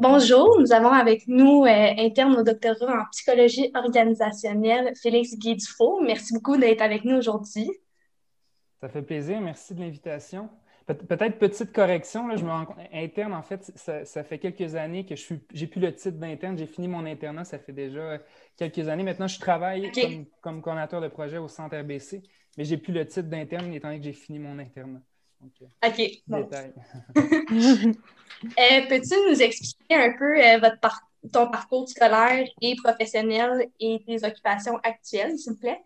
Bonjour, nous avons avec nous euh, interne au doctorat en psychologie organisationnelle, Félix Guy-Dufault. Merci beaucoup d'être avec nous aujourd'hui. Ça fait plaisir, merci de l'invitation. peut-être petite correction, là, je me rends interne, en fait, ça, fait quelques années que je suis, j'ai plus le titre d'interne, j'ai fini mon internat, ça fait déjà quelques années. Maintenant, je travaille comme, comme coordinateur de projet au Centre RBC, mais j'ai plus le titre d'interne étant donné que j'ai fini mon internat. OK. Euh, peux-tu nous expliquer un peu euh, votre ton parcours scolaire et professionnel et tes occupations actuelles, s'il vous plaît?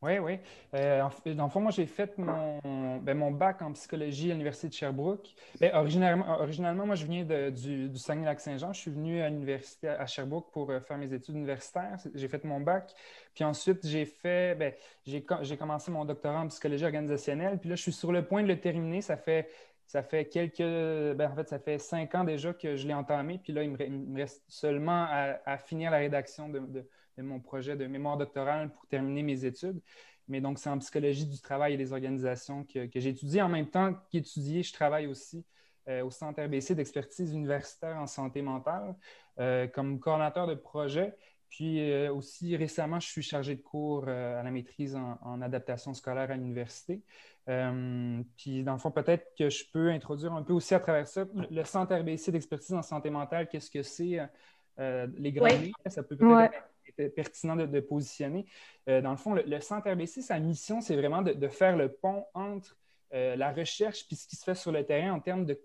Oui, oui. Euh, dans le fond, moi, j'ai fait mon, ben, mon, bac en psychologie à l'Université de Sherbrooke. Ben, originalement, originalement, moi, je viens du, du Saguenay-Lac-Saint-Jean. Je suis venu à l'Université à Sherbrooke pour euh, faire mes études universitaires. J'ai fait mon bac. Puis ensuite, j'ai fait, ben, j'ai commencé mon doctorat en psychologie organisationnelle. Puis là, je suis sur le point de le terminer. Ça fait, ça fait quelques, ben, en fait, ça fait cinq ans déjà que je l'ai entamé. Puis là, il me, reste seulement à, finir la rédaction de mon projet de mémoire doctorale pour terminer mes études. Mais donc, c'est en psychologie du travail et des organisations que, que j'étudie. En même temps qu'étudier, je travaille aussi euh, au Centre RBC d'expertise universitaire en santé mentale euh, comme coordinateur de projet. Puis euh, aussi récemment, je suis chargé de cours à la maîtrise en, adaptation scolaire à l'université. puis dans le fond, peut-être que je peux introduire un peu aussi à travers ça le Centre RBC d'expertise en santé mentale, qu'est-ce que c'est, les grands ça peut peut-être pertinent de, positionner. Euh, dans le fond, le, Centre RBC, sa mission, c'est vraiment de, faire le pont entre euh, la recherche et ce qui se fait sur le terrain en termes de,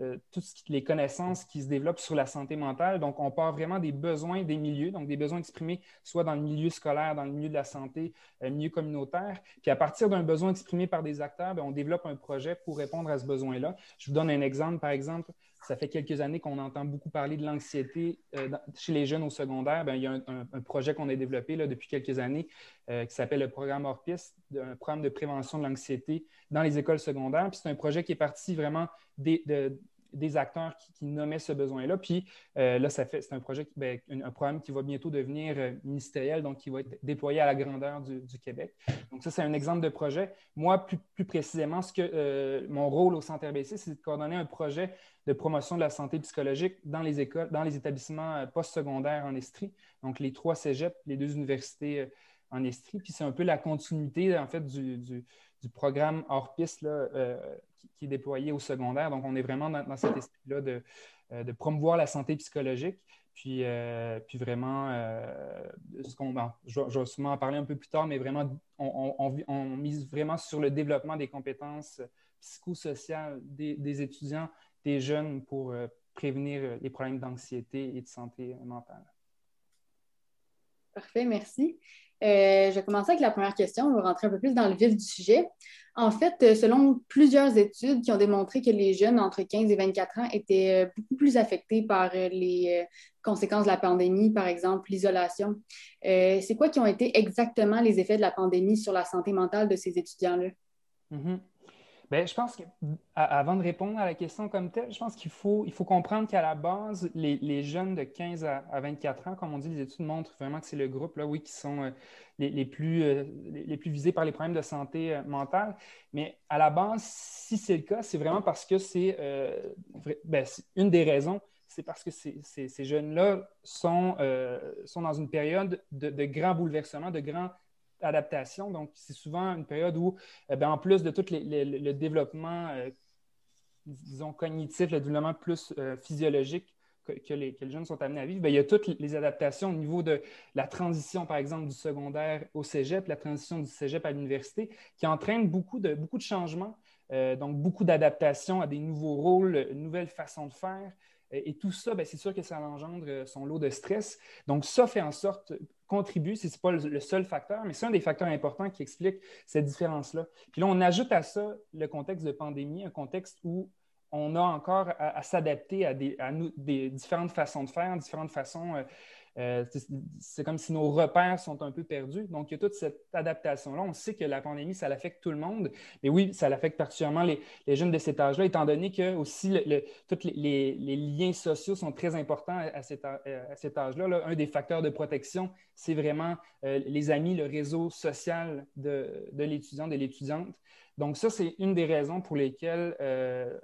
euh, toutes les connaissances qui se développent sur la santé mentale. Donc, on part vraiment des besoins des milieux, donc des besoins exprimés soit dans le milieu scolaire, dans le milieu de la santé, le milieu communautaire. Puis à partir d'un besoin exprimé par des acteurs, ben, on développe un projet pour répondre à ce besoin-là. Je vous donne un exemple, par exemple, ça fait quelques années qu'on entend beaucoup parler de l'anxiété euh, chez les jeunes au secondaire. il y a un, projet qu'on a développé depuis quelques années euh, qui s'appelle le programme ORPIS, un programme de prévention de l'anxiété dans les écoles secondaires. c'est un projet qui est parti vraiment des, des acteurs qui, nommaient ce besoin-là. Puis euh, là, ça fait, c'est un projet, ben, un, programme qui va bientôt devenir euh, ministériel, donc qui va être déployé à la grandeur du, Québec. Donc ça, c'est un exemple de projet. Moi, plus, plus précisément, ce que euh, mon rôle au Centre RBC, c'est de coordonner un projet de promotion de la santé psychologique dans les écoles, dans les établissements postsecondaires en Estrie, donc les trois cégeps, les deux universités en Estrie. Puis c'est un peu la continuité, en fait, du, du, programme hors piste là, qui, est déployé au secondaire. Donc, on est vraiment dans, cet esprit-là de, euh, de, promouvoir la santé psychologique. Puis, euh, puis vraiment, euh, ce qu'on, je, vais sûrement en parler un peu plus tard, mais vraiment, on, mise vraiment sur le développement des compétences psychosociales des étudiants, des jeunes pour prévenir les problèmes d'anxiété et de santé mentale. Parfait, merci. Je vais commencer avec la première question. On va rentrer un peu plus dans le vif du sujet. En fait, euh, selon plusieurs études qui ont démontré que les jeunes entre 15 et 24 ans étaient euh, beaucoup plus affectés par euh, les conséquences de la pandémie, par exemple l'isolation. c'est quoi qui ont été exactement les effets de la pandémie sur la santé mentale de ces étudiants-là? Mm-hmm. Bien, je pense qu'avant de répondre à la question comme telle, je pense qu'il faut, il faut comprendre qu'à la base, les, jeunes de 15 à, 24 ans, comme on dit, les études montrent vraiment que c'est le groupe, là, oui, qui sont les, plus, euh, les, plus visés par les problèmes de santé euh, mentale. Mais à la base, si c'est le cas, c'est vraiment parce que c'est euh, ben, une des raisons, c'est parce que ces, jeunes-là sont, sont dans une période de, de grands bouleversements, de grands adaptations. Donc, c'est souvent une période où, ben, en plus de tout le développement, disons, cognitif, le développement plus physiologique que, les, jeunes sont amenés à vivre, il y a toutes les adaptations au niveau de la transition, par exemple, du secondaire au cégep, la transition du cégep à l'université, qui entraîne beaucoup de, beaucoup de changements, euh, donc beaucoup d'adaptations à des nouveaux rôles, une nouvelle façon de faire. Et, tout ça, c'est sûr que ça engendre euh, son lot de stress. Donc, ça fait en sorte, contribue, ce n'est pas le, seul facteur, mais c'est un des facteurs importants qui explique cette différence-là. Puis là, on ajoute à ça le contexte de pandémie, un contexte où on a encore à, s'adapter à, des, différentes façons de faire, différentes façons. Euh, euh, c'est comme si nos repères sont un peu perdus. Donc, il y a toute cette adaptation-là. On sait que la pandémie, ça l'affecte tout le monde. Mais oui, ça l'affecte particulièrement les, jeunes de cet âge-là, étant donné que aussi tous les, liens sociaux sont très importants à, cet, âge-là. Un des facteurs de protection, c'est vraiment euh, les amis, le réseau social de, de l'étudiant, de l'étudiante. Donc, ça, c'est une des raisons pour lesquelles euh,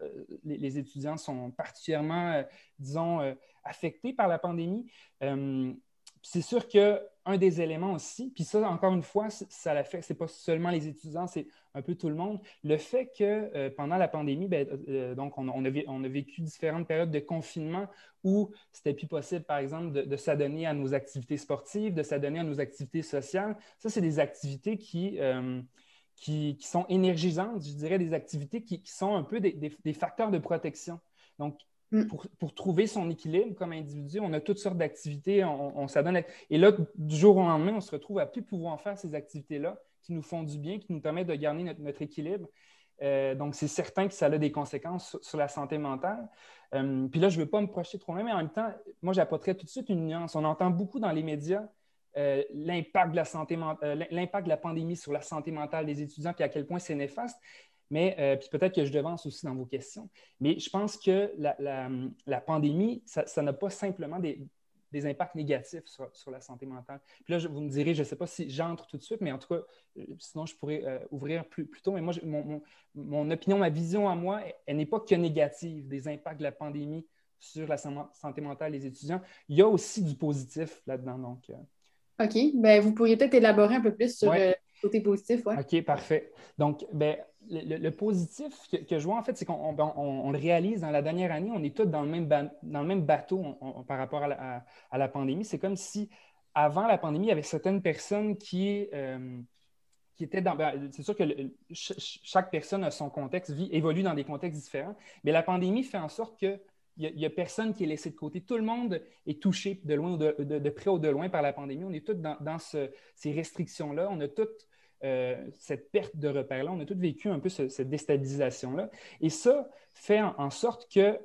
les, étudiants sont particulièrement, euh, disons, euh, affectés par la pandémie. c'est sûr qu'un des éléments aussi, puis ça, encore une fois, ça l'affecte, c'est pas seulement les étudiants, c'est un peu tout le monde. Le fait que pendant la pandémie, ben, donc, on, a, vécu différentes périodes de confinement où c'était plus possible, par exemple, de, de s'adonner à nos activités sportives, de s'adonner à nos activités sociales. Ça, c'est des activités qui qui, sont énergisantes, je dirais, des activités qui, sont un peu des, facteurs de protection. Donc, mm. pour, trouver son équilibre comme individu, on a toutes sortes d'activités, on, s'adonne. Et là, du jour au lendemain, on se retrouve à plus pouvoir faire ces activités-là qui nous font du bien, qui nous permettent de garder notre, équilibre. Euh, donc, c'est certain que ça a des conséquences sur, la santé mentale. Euh, puis là, je ne veux pas me projeter trop loin, mais en même temps, moi, j'apporterais tout de suite une nuance. On entend beaucoup dans les médias euh, l'impact de la euh, de la pandémie sur la santé mentale des étudiants, puis à quel point c'est néfaste. Mais euh, puis peut-être que je devance aussi dans vos questions. Mais je pense que la, pandémie, ça n'a pas simplement des, impacts négatifs sur, la santé mentale. Puis là, vous me direz, je ne sais pas si j'entre tout de suite, mais en tout cas, sinon je pourrais ouvrir plus, tôt. Mais moi, mon, mon, opinion, ma vision à moi, elle, n'est pas que négative des impacts de la pandémie sur la santé mentale des étudiants. Il y a aussi du positif là-dedans. Donc, OK. Ben, vous pourriez peut-être élaborer un peu plus sur euh, le côté positif. Ouais. OK, parfait. Donc, ben, le, positif que, je vois, en fait, c'est qu'on ben, le réalise dans la dernière année, on est tous dans le même, dans le même bateau par rapport à la, pandémie. C'est comme si, avant la pandémie, il y avait certaines personnes qui, euh, qui étaient dans. Ben, c'est sûr que chaque personne a son contexte, vit, évolue dans des contextes différents, mais la pandémie fait en sorte que il n'y a, personne qui est laissé de côté. Tout le monde est touché de, loin de, près ou de loin par la pandémie. On est tous dans, ces restrictions-là. On a toute euh, cette perte de repères-là. On a tous vécu un peu cette déstabilisation-là. Et ça fait en, sorte qu'il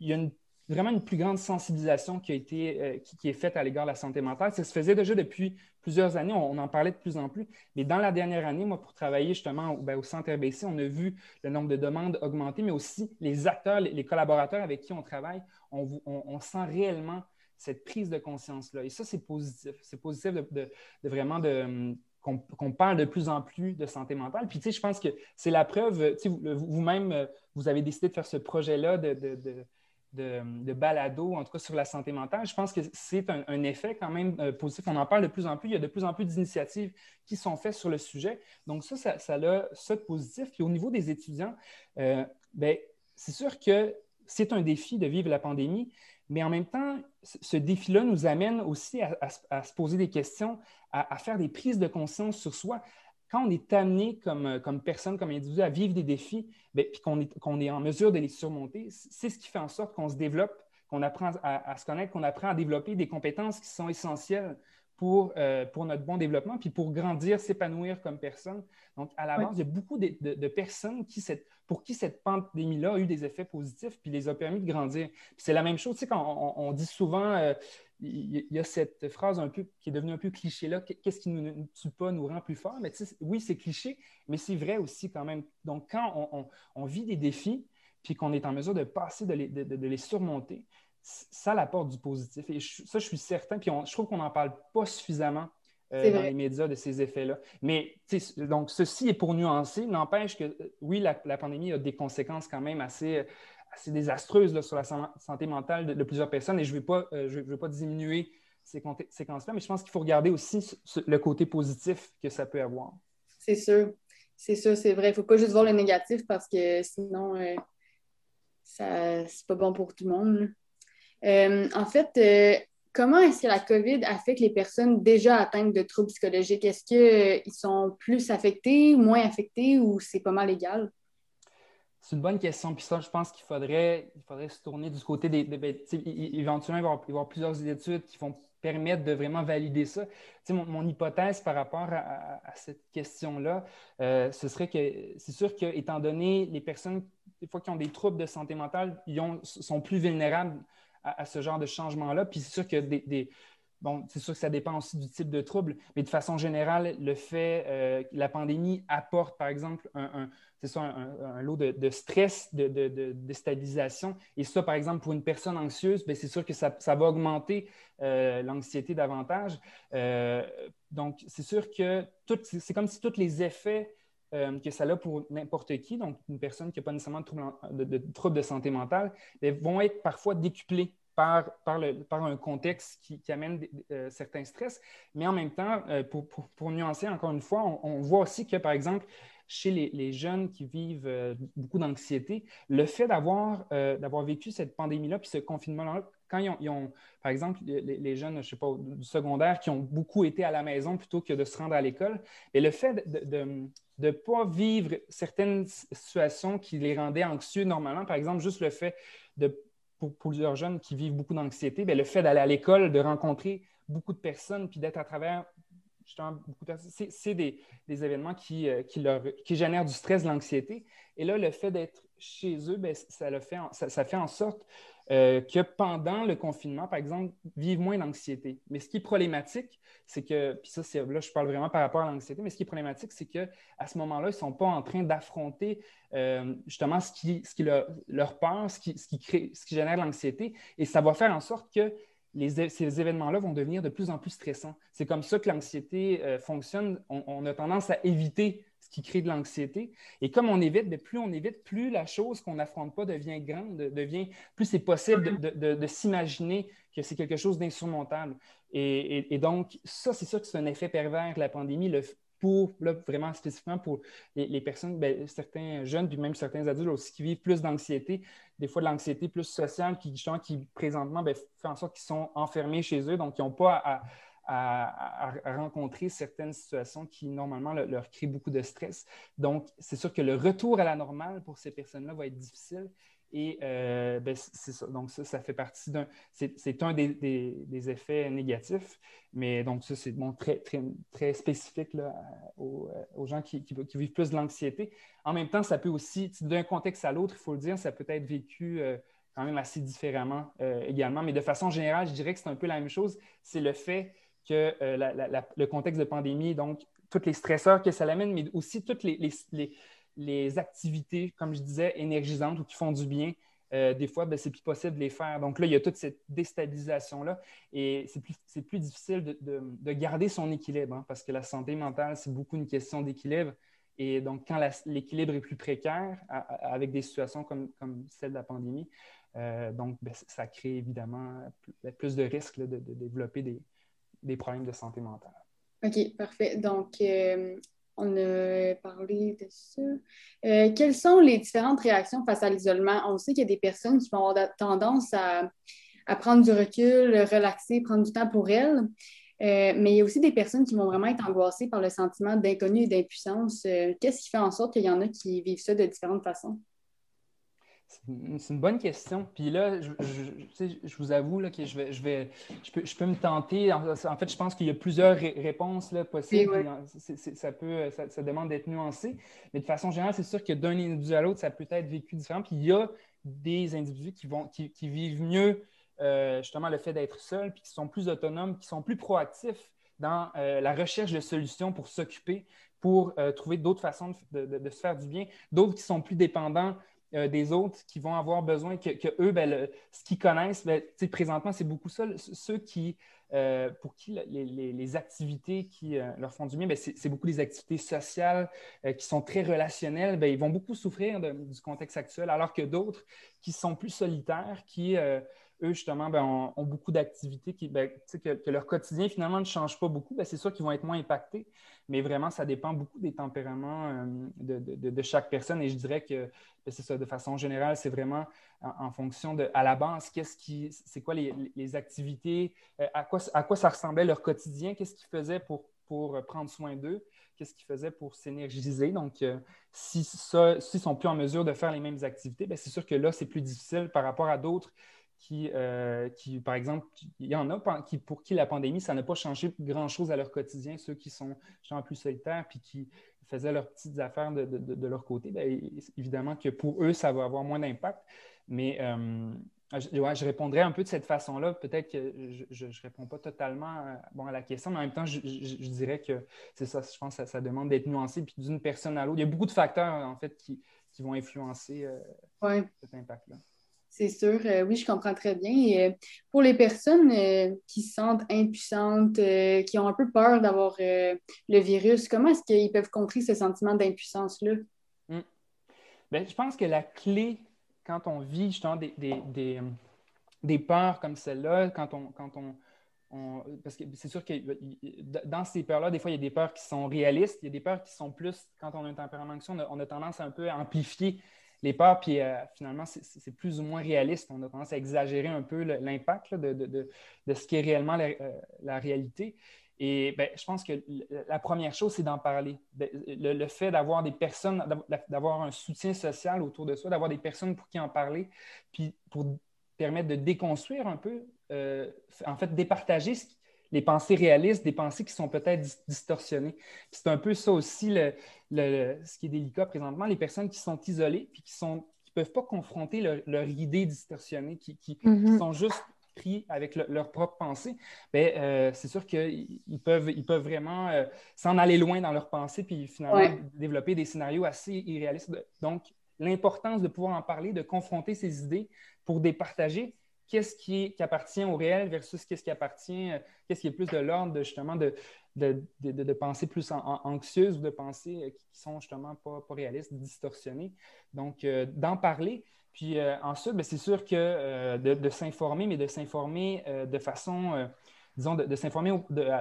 y a une vraiment une plus grande sensibilisation qui, a été, euh, qui, est faite à l'égard de la santé mentale. Ça se faisait déjà depuis plusieurs années, on, en parlait de plus en plus, mais dans la dernière année, moi, pour travailler justement ben, au Centre RBC, on a vu le nombre de demandes augmenter, mais aussi les acteurs, les, collaborateurs avec qui on travaille, on, sent réellement cette prise de conscience-là. Et ça, c'est positif. C'est positif de, vraiment de qu'on parle de plus en plus de santé mentale. Puis, tu sais, je pense que c'est la preuve, tu sais, vous-même, vous avez décidé de faire ce projet-là de, balado, en tout cas sur la santé mentale, je pense que c'est un, effet quand même euh, positif. On en parle de plus en plus. Il y a de plus en plus d'initiatives qui sont faites sur le sujet. Donc, ça, ça, ça a ça de positif. Puis au niveau des étudiants, euh, ben, c'est sûr que c'est un défi de vivre la pandémie, mais en même temps, ce défi-là nous amène aussi à, se poser des questions, à, faire des prises de conscience sur soi quand on est amené comme, euh, comme personne, comme individu à vivre des défis, bien, puis qu'on est, qu'on est en mesure de les surmonter, c'est ce qui fait en sorte qu'on se développe, qu'on apprend à, se connaître, qu'on apprend à développer des compétences qui sont essentielles pour, euh, pour notre bon développement, puis pour grandir, s'épanouir comme personne. Donc, à la base, il y a beaucoup de, de, personnes qui, cette, pour qui cette pandémie-là a eu des effets positifs, puis les a permis de grandir. c'est la même chose, tu sais, quand on, dit souvent, euh, il y a cette phrase un peu qui est devenue un peu cliché là. Qu'est-ce qui ne nous, tue pas nous rend plus forts? Mais oui, c'est cliché, mais c'est vrai aussi quand même. Donc, quand on, vit des défis, puis qu'on est en mesure de passer, de les, surmonter, ça apporte du positif. Et ça, je suis certain. Puis je trouve qu'on n'en parle pas suffisamment euh, dans les médias de ces effets-là. Mais donc, ceci est pour nuancer. N'empêche que, euh, oui, la, la, pandémie a des conséquences quand même assez, assez désastreuse sur la santé mentale de, plusieurs personnes et je ne euh, veux pas diminuer ces conséquences-là, mais je pense qu'il faut regarder aussi le côté positif que ça peut avoir. C'est sûr. C'est sûr, c'est vrai. Il ne faut pas juste voir le négatif parce que sinon, euh, c'est pas bon pour tout le monde. Euh, en fait, comment est-ce que la COVID affecte les personnes déjà atteintes de troubles psychologiques? Est-ce qu'ils sont plus affectés, moins affectés ou c'est pas mal égal? C'est une bonne question. Puis ça, je pense qu'il faudrait, il faudrait se tourner du côté des. Ben, éventuellement, il va, y avoir, plusieurs études qui vont permettre de vraiment valider ça. Mon, mon, hypothèse par rapport à, cette question-là, euh, ce serait que c'est sûr qu'étant donné les personnes, des fois, qui ont des troubles de santé mentale, ils sont plus vulnérables à, ce genre de changement-là. Puis c'est sûr que des, Bon, c'est sûr que ça dépend aussi du type de trouble, mais de façon générale, le fait euh, que la pandémie apporte, par exemple, un, lot de, stress, de, déstabilisation. Et ça, par exemple, pour une personne anxieuse, ben, c'est sûr que ça, va augmenter euh, l'anxiété davantage. Euh, donc, c'est sûr que c'est comme si tous les effets euh, que ça a pour n'importe qui, donc une personne qui n'a pas nécessairement de troubles de, trouble de, santé mentale, vont être parfois décuplés par, par, le, par, un contexte qui, amène certains stress. Mais en même temps, pour, pour, nuancer encore une fois, on, voit aussi que, par exemple, chez les, jeunes qui vivent beaucoup d'anxiété, le fait d'avoir d'avoir vécu cette pandémie-là, puis ce confinement-là, quand ils ont, par exemple, les, jeunes, je sais pas, du secondaire, qui ont beaucoup été à la maison plutôt que de se rendre à l'école, et le fait de ne pas vivre certaines situations qui les rendaient anxieux normalement, par exemple, juste le fait de, pour plusieurs jeunes qui vivent beaucoup d'anxiété, ben, le fait d'aller à l'école, de rencontrer beaucoup de personnes, puis d'être à travers c'est des, événements qui, euh, qui, génèrent du stress, de l'anxiété. Et là, le fait d'être chez eux, ben, ça, le fait ça, ça, fait en sorte euh, que pendant le confinement, par exemple, vivent moins d'anxiété. Mais ce qui est problématique, c'est que, puis ça, là, je parle vraiment par rapport à l'anxiété, mais ce qui est problématique, c'est qu'à ce moment-là, ils ne sont pas en train d'affronter euh, justement ce qui, leur, leur peur, ce qui génère l'anxiété. Et ça va faire en sorte que ces événements-là vont devenir de plus en plus stressants. C'est comme ça que l'anxiété euh, fonctionne. on, a tendance à éviter qui crée de l'anxiété. Et comme on évite, mais plus on évite, plus la chose qu'on n'affronte pas devient grande, devient, plus c'est possible de, s'imaginer que c'est quelque chose d'insurmontable. Et, donc, ça, c'est ça que c'est un effet pervers la pandémie, le, pour, là, vraiment spécifiquement pour les, personnes, ben, certains jeunes, puis même certains adultes aussi qui vivent plus d'anxiété, des fois de l'anxiété plus sociale, qui, qui présentement ben, fait en sorte qu'ils sont enfermés chez eux, donc ils n'ont pas à à, rencontrer certaines situations qui, normalement, leur, créent beaucoup de stress. Donc, c'est sûr que le retour à la normale pour ces personnes-là va être difficile. Et euh, ben, c'est ça. Donc, ça, fait partie d'un. C'est un des, effets négatifs. Mais donc, ça, c'est bon, très, très, très spécifique là, aux, gens qui, vivent plus de l'anxiété. En même temps, ça peut aussi, d'un contexte à l'autre, il faut le dire, ça peut être vécu euh, quand même assez différemment euh, également. Mais de façon générale, je dirais que c'est un peu la même chose. C'est le fait que euh, le contexte de pandémie, donc tous les stresseurs que ça l'amène, mais aussi toutes les, activités, comme je disais, énergisantes ou qui font du bien. Euh, des fois, ben, c'est plus possible de les faire. Donc là, il y a toute cette déstabilisation-là et c'est plus, difficile de, garder son équilibre hein, parce que la santé mentale, c'est beaucoup une question d'équilibre. Et donc, quand l'équilibre est plus précaire, avec des situations comme, celle de la pandémie, euh, donc, ben, ça crée évidemment plus, de risques de, développer des, des problèmes de santé mentale. OK, parfait. Donc, euh, on a parlé de ça. Euh, quelles sont les différentes réactions face à l'isolement? On sait qu'il y a des personnes qui vont avoir tendance à, prendre du recul, relaxer, prendre du temps pour elles. Euh, mais il y a aussi des personnes qui vont vraiment être angoissées par le sentiment d'inconnu et d'impuissance. Qu'est-ce qui fait en sorte qu'il y en a qui vivent ça de différentes façons? C'est une bonne question. Puis là, je, je, vous avoue là, que je, vais, je, vais, je, peux, je peux me tenter. En, fait, je pense qu'il y a plusieurs réponses là, possibles. ça, peut, ça, demande d'être nuancé. Mais de façon générale, c'est sûr que d'un individu à l'autre, ça peut être vécu différent. Puis il y a des individus qui, vont, qui, vivent mieux euh, justement le fait d'être seul, puis qui sont plus autonomes, qui sont plus proactifs dans euh, la recherche de solutions pour s'occuper, pour euh, trouver d'autres façons de, de, se faire du bien. D'autres qui sont plus dépendants euh, des autres qui vont avoir besoin que, eux, ben, ce qu'ils connaissent, ben, présentement, c'est beaucoup ça. Ceux qui, euh, pour qui les, activités qui euh, leur font du bien, ben, c'est beaucoup des activités sociales qui sont très relationnelles. ils vont beaucoup souffrir du contexte actuel, alors que d'autres qui sont plus solitaires, qui eux, justement, ont, beaucoup d'activités qui, ben, que, leur quotidien, finalement, ne change pas beaucoup, c'est sûr qu'ils vont être moins impactés. Mais vraiment, ça dépend beaucoup des tempéraments euh, de, chaque personne. Et je dirais que c'est ça, de façon générale, c'est vraiment en, fonction de, à la base, qu'est-ce qui, c'est quoi les, activités, euh, à, quoi, à quoi ça ressemblait leur quotidien, qu'est-ce qu'ils faisaient pour, pour prendre soin d'eux qu'est-ce qu'ils faisaient pour s'énergiser. Donc, euh, s'ils ne sont plus en mesure de faire les mêmes activités, c'est sûr que là, c'est plus difficile par rapport à d'autres qui, euh, qui, par exemple, il y en a qui, pour qui la pandémie, ça n'a pas changé grand-chose à leur quotidien, ceux qui sont plus solitaires puis qui faisaient leurs petites affaires de, leur côté, bien, évidemment que pour eux, ça va avoir moins d'impact. Mais euh, je, répondrais un peu de cette façon-là. Peut-être que je ne réponds pas totalement à, bon, à la question, mais en même temps, je, dirais que c'est ça, je pense que ça, demande d'être nuancé puis d'une personne à l'autre. Il y a beaucoup de facteurs, en fait, qui, vont influencer euh, cet impact-là. C'est sûr, euh, oui, je comprends très bien. Euh, pour les personnes euh, qui se sentent impuissantes, qui ont un peu peur d'avoir le virus, comment est-ce qu'ils peuvent contrer ce sentiment d'impuissance-là? Hmm. Ben, je pense que la clé, quand on vit justement des, des, peurs comme celle-là, quand on, parce que c'est sûr que dans ces peurs-là, des fois, il y a des peurs qui sont réalistes, il y a des peurs qui sont plus, quand on a un tempérament anxieux, on a, on a tendance un peu à amplifier les peurs, puis euh, finalement, c'est plus ou moins réaliste. On a tendance à exagérer un peu l'impact de, ce qui est réellement la, euh, réalité. Et ben, je pense que la première chose, c'est d'en parler. Le, fait d'avoir des personnes, d'avoir un soutien social autour de soi, d'avoir des personnes pour qui en parler, puis pour permettre de déconstruire un peu, euh, en fait, départager ce, les pensées réalistes, des pensées qui sont peut-être distorsionnées. C'est un peu ça aussi le, ce qui est délicat présentement, les personnes qui sont isolées puis qui ne qui peuvent pas confronter leur, idée distorsionnée, qui, qui, mm-hmm. sont juste pris avec leur propre pensée, ben, euh, c'est sûr qu'ils peuvent, ils peuvent vraiment euh, s'en aller loin dans leurs pensées puis finalement développer des scénarios assez irréalistes. Donc, l'importance de pouvoir en parler, de confronter ces idées pour départager, qu'est-ce qui, appartient au réel versus qu'est-ce qui appartient, euh, qu'est-ce qui est plus de l'ordre de justement de, de, pensées plus anxieuses ou de pensées euh, qui sont justement pas, pas réalistes, distorsionnées. Donc, euh, d'en parler. Puis ensuite, ben, c'est sûr que de, s'informer, mais de s'informer de façon disons, de, s'informer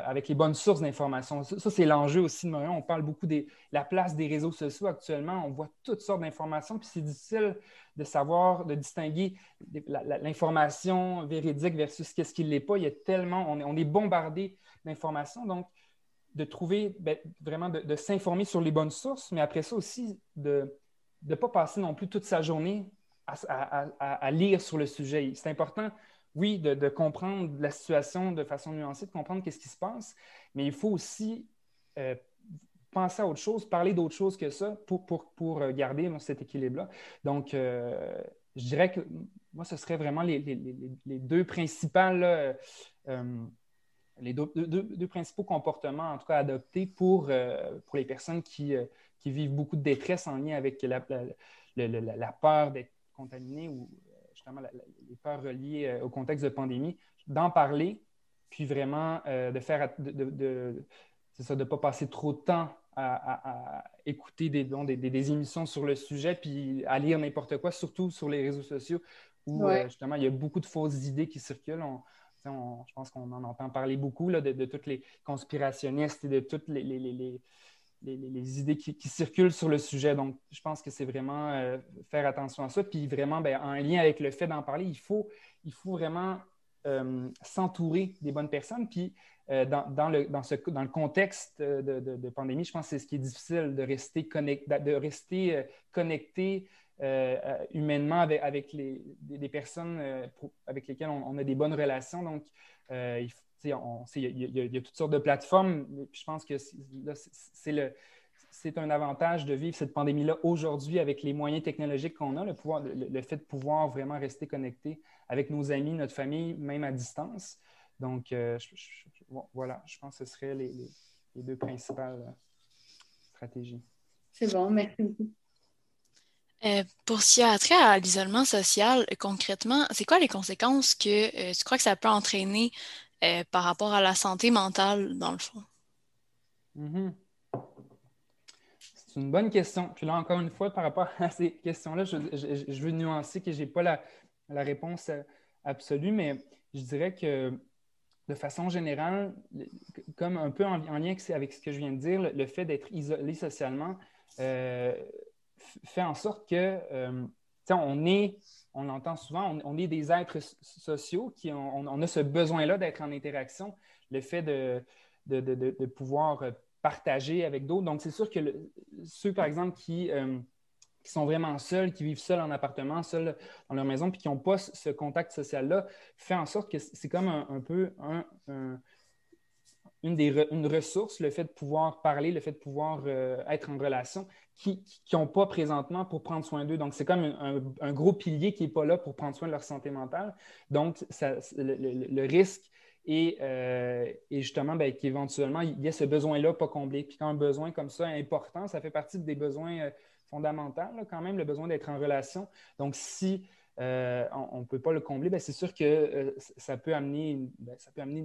avec les bonnes sources d'information. Ça, c'est l'enjeu aussi de Montréal. On parle beaucoup de la place des réseaux sociaux actuellement. On voit toutes sortes d'informations, puis c'est difficile de savoir, de distinguer l'information véridique versus ce qui ne l'est pas. Il y a tellement, on est, bombardé d'informations. Donc, de trouver, ben, vraiment de, s'informer sur les bonnes sources, mais après ça aussi, de ne pas passer non plus toute sa journée à lire sur le sujet. C'est important oui, de, comprendre la situation de façon nuancée, de comprendre qu'est-ce qui se passe, mais il faut aussi euh, penser à autre chose, parler d'autre chose que ça pour, euh, garder cet équilibre-là. Donc, euh, je dirais que moi, ce serait vraiment les, deux principales, principaux comportements, en tout cas, adoptés pour, pour les personnes qui, vivent beaucoup de détresse en lien avec la, la peur d'être contaminées ou justement les peurs reliées euh, au contexte de pandémie, d'en parler, puis vraiment euh, de faire, de, ça, de ne pas passer trop de temps à, écouter des, des, des, émissions sur le sujet, puis à lire n'importe quoi, surtout sur les réseaux sociaux, où euh, justement il y a beaucoup de fausses idées qui circulent. je pense qu'on en entend parler beaucoup là, de, de, toutes les conspirationnistes et de toutes les, les les, idées qui, circulent sur le sujet. Donc, je pense que c'est vraiment euh, faire attention à ça. Puis vraiment, ben, en lien avec le fait d'en parler, il faut, il faut vraiment euh, s'entourer des bonnes personnes. Puis euh, dans, le, dans, ce, dans le contexte de, pandémie, je pense que c'est ce qui est difficile de rester, connect, de rester connecté humainement avec, les, des, personnes avec lesquelles on, a des bonnes relations. Donc, il faut il y, a toutes sortes de plateformes. je pense que c'est un avantage de vivre cette pandémie-là aujourd'hui avec les moyens technologiques qu'on a, le, pouvoir, le, fait de pouvoir vraiment rester connecté avec nos amis, notre famille, même à distance. Donc, euh, voilà, je pense que ce seraient les, deux principales euh, stratégies. C'est bon, merci beaucoup. Euh, pour s'y attrait à l'isolement social, concrètement, c'est quoi les conséquences que tu crois que ça peut entraîner euh, par rapport à la santé mentale, dans le fond? Mm-hmm. C'est une bonne question. Puis là, encore une fois, par rapport à ces questions-là, je, veux nuancer que je n'ai pas la, réponse euh, absolue, mais je dirais que de façon générale, comme un peu en, lien avec ce que je viens de dire, le, fait d'être isolé socialement euh, fait en sorte que on est on l'entend souvent, on, est des êtres sociaux qui ont, on, a ce besoin-là d'être en interaction, le fait de, pouvoir euh, partager avec d'autres. Donc, c'est sûr que ceux, par exemple, qui, euh, qui, sont vraiment seuls, qui vivent seuls en appartement, seuls dans leur maison, puis qui n'ont pas ce contact social-là, fait en sorte que c'est comme un, peu un, une, des une ressource, le fait de pouvoir parler, le fait de pouvoir euh, être en relation, qui n'ont pas présentement pour prendre soin d'eux. Donc, c'est comme un, gros pilier qui n'est pas là pour prendre soin de leur santé mentale. Donc, ça, le, risque est, euh, justement ben, qu'éventuellement, il y a ce besoin-là pas comblé. Puis quand un besoin comme ça est important, ça fait partie des besoins euh, fondamentaux, quand même, le besoin d'être en relation. Donc, si euh, on ne peut pas le combler, ben, c'est sûr que euh, ça, peut amener une, ben, ça peut amener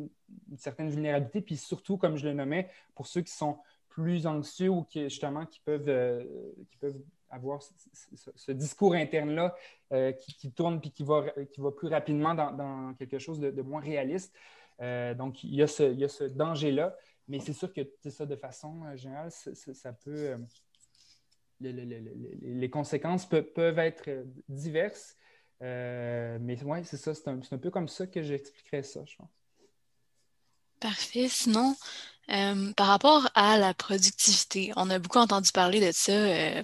une, certaine vulnérabilité. Puis surtout, comme je le nommais, pour ceux qui sont plus anxieux ou qui, justement qui peuvent, euh, qui peuvent avoir ce, discours interne-là qui, tourne puis qui va, qui va plus rapidement dans, quelque chose de, moins réaliste. donc, il y a ce, ce danger-là. Mais c'est sûr que ça, de façon générale, ça peut. les, conséquences peuvent être diverses. Euh, mais oui, c'est ça, c'est un, peu comme ça que j'expliquerais ça, je pense. Parfait. Sinon, euh, par rapport à la productivité, on a beaucoup entendu parler de ça euh,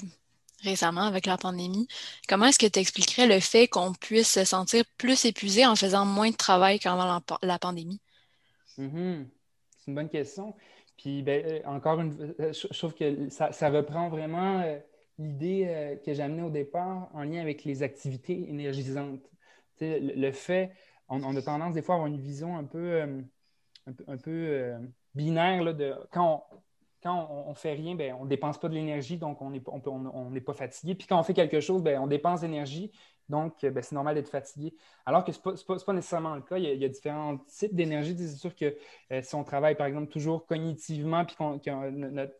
récemment avec la pandémie. Comment est-ce que tu expliquerais le fait qu'on puisse se sentir plus épuisé en faisant moins de travail qu'avant la, pandémie? Mm-hmm. C'est une bonne question. Puis, ben, encore une je, trouve que ça, ça reprend vraiment l'idée euh, que j'amenais au départ en lien avec les activités énergisantes. Le, fait, on, a tendance des fois à avoir une vision un peu, euh, un euh, binaire là, de quand on, quand on, fait rien, ben, on ne dépense pas de l'énergie, donc on n'est on, pas fatigué. Puis quand on fait quelque chose, ben, on dépense d'énergie, donc, euh, ben, c'est normal d'être fatigué. Alors que ce n'est pas, nécessairement le cas. Il y a, différents types d'énergie. C'est sûr que euh, si on travaille, par exemple, toujours cognitivement, puis qu'on,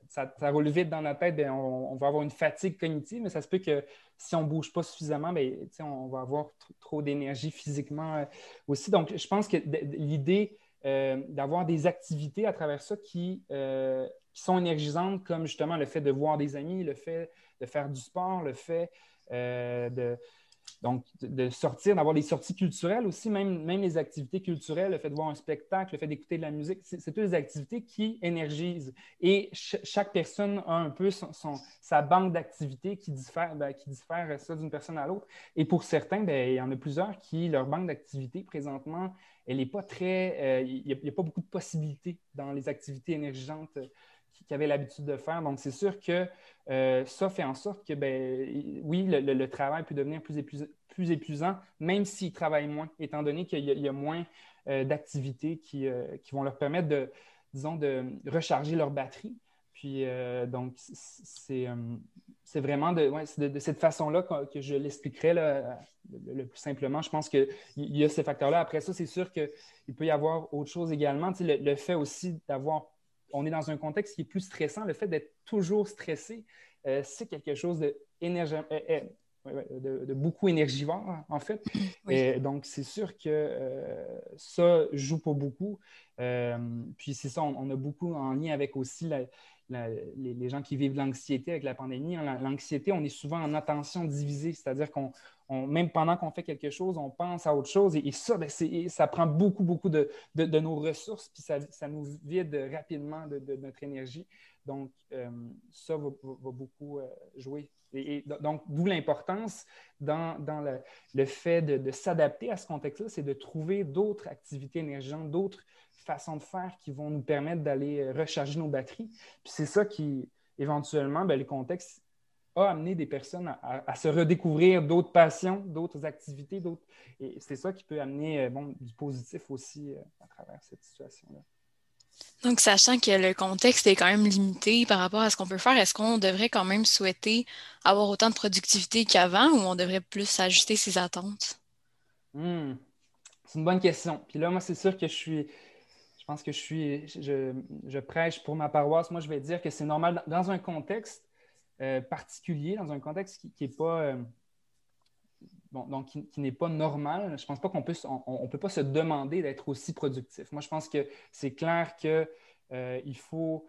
ça, roule vite dans la tête, ben, on, va avoir une fatigue cognitive, mais ça se peut que si on ne bouge pas suffisamment, ben, on va avoir trop d'énergie physiquement euh, aussi. Donc, je pense que l'idée d'avoir des activités à travers ça qui, sont énergisantes, comme justement le fait de voir des amis, le fait de faire du sport, le fait de donc, de sortir, d'avoir des sorties culturelles aussi, même, les activités culturelles, le fait de voir un spectacle, le fait d'écouter de la musique, c'est toutes des activités qui énergisent. Et chaque personne a un peu sa banque d'activités qui diffère, ben, qui diffère ça d'une personne à l'autre. Et pour certains, ben, il y en a plusieurs qui, leur banque d'activités présentement, elle n'est pas très. Euh, il n'y a, pas beaucoup de possibilités dans les activités énergisantes qu'ils avaient l'habitude de faire. Donc, c'est sûr que euh, ça fait en sorte que, ben, oui, le, travail peut devenir plus, plus épuisant, même s'ils travaillent moins, étant donné qu'il y, a moins euh, d'activités euh, qui, vont leur permettre de, disons, de recharger leur batterie. Puis, donc, c'est vraiment de, de, cette façon-là que, je l'expliquerai le, plus simplement. Je pense qu'il y a ces facteurs-là. Après ça, c'est sûr qu'il peut y avoir autre chose également. le fait aussi d'avoir on est dans un contexte qui est plus stressant. Le fait d'être toujours stressé, euh, c'est quelque chose de, euh, euh, de, beaucoup énergivore, en fait. Et donc, c'est sûr que ça joue pas beaucoup. puis, c'est ça, on, a beaucoup en lien avec aussi les, gens qui vivent l'anxiété avec la pandémie. L'anxiété, on est souvent en attention divisée, c'est-à-dire qu'on même pendant qu'on fait quelque chose, on pense à autre chose. Et, ça, ben, ça prend beaucoup, beaucoup de, nos ressources, puis ça, nous vide rapidement de, notre énergie. Donc, euh, ça va, beaucoup euh, jouer. Et, donc, d'où l'importance dans, le, fait de, s'adapter à ce contexte-là, c'est de trouver d'autres activités énergisantes, d'autres façons de faire qui vont nous permettre d'aller euh, recharger nos batteries. Puis c'est ça qui, éventuellement, ben, le contexte a amené des personnes à, se redécouvrir d'autres passions, d'autres activités, d'autres. Et c'est ça qui peut amener euh, bon, du positif aussi euh, à travers cette situation-là. Donc, sachant que le contexte est quand même limité par rapport à ce qu'on peut faire, est-ce qu'on devrait quand même souhaiter avoir autant de productivité qu'avant ou on devrait plus ajuster ses attentes? Hmm. C'est une bonne question. Puis là, moi, c'est sûr que je suis. Je pense que je suis. Je, je prêche pour ma paroisse. Moi, je vais dire que c'est normal dans un contexte euh, particulier, dans un contexte qui n'est pas, euh, donc qui, n'est pas normal. Je pense pas qu'on peut, on, peut pas se demander d'être aussi productif. Moi, je pense que c'est clair qu'il euh, faut,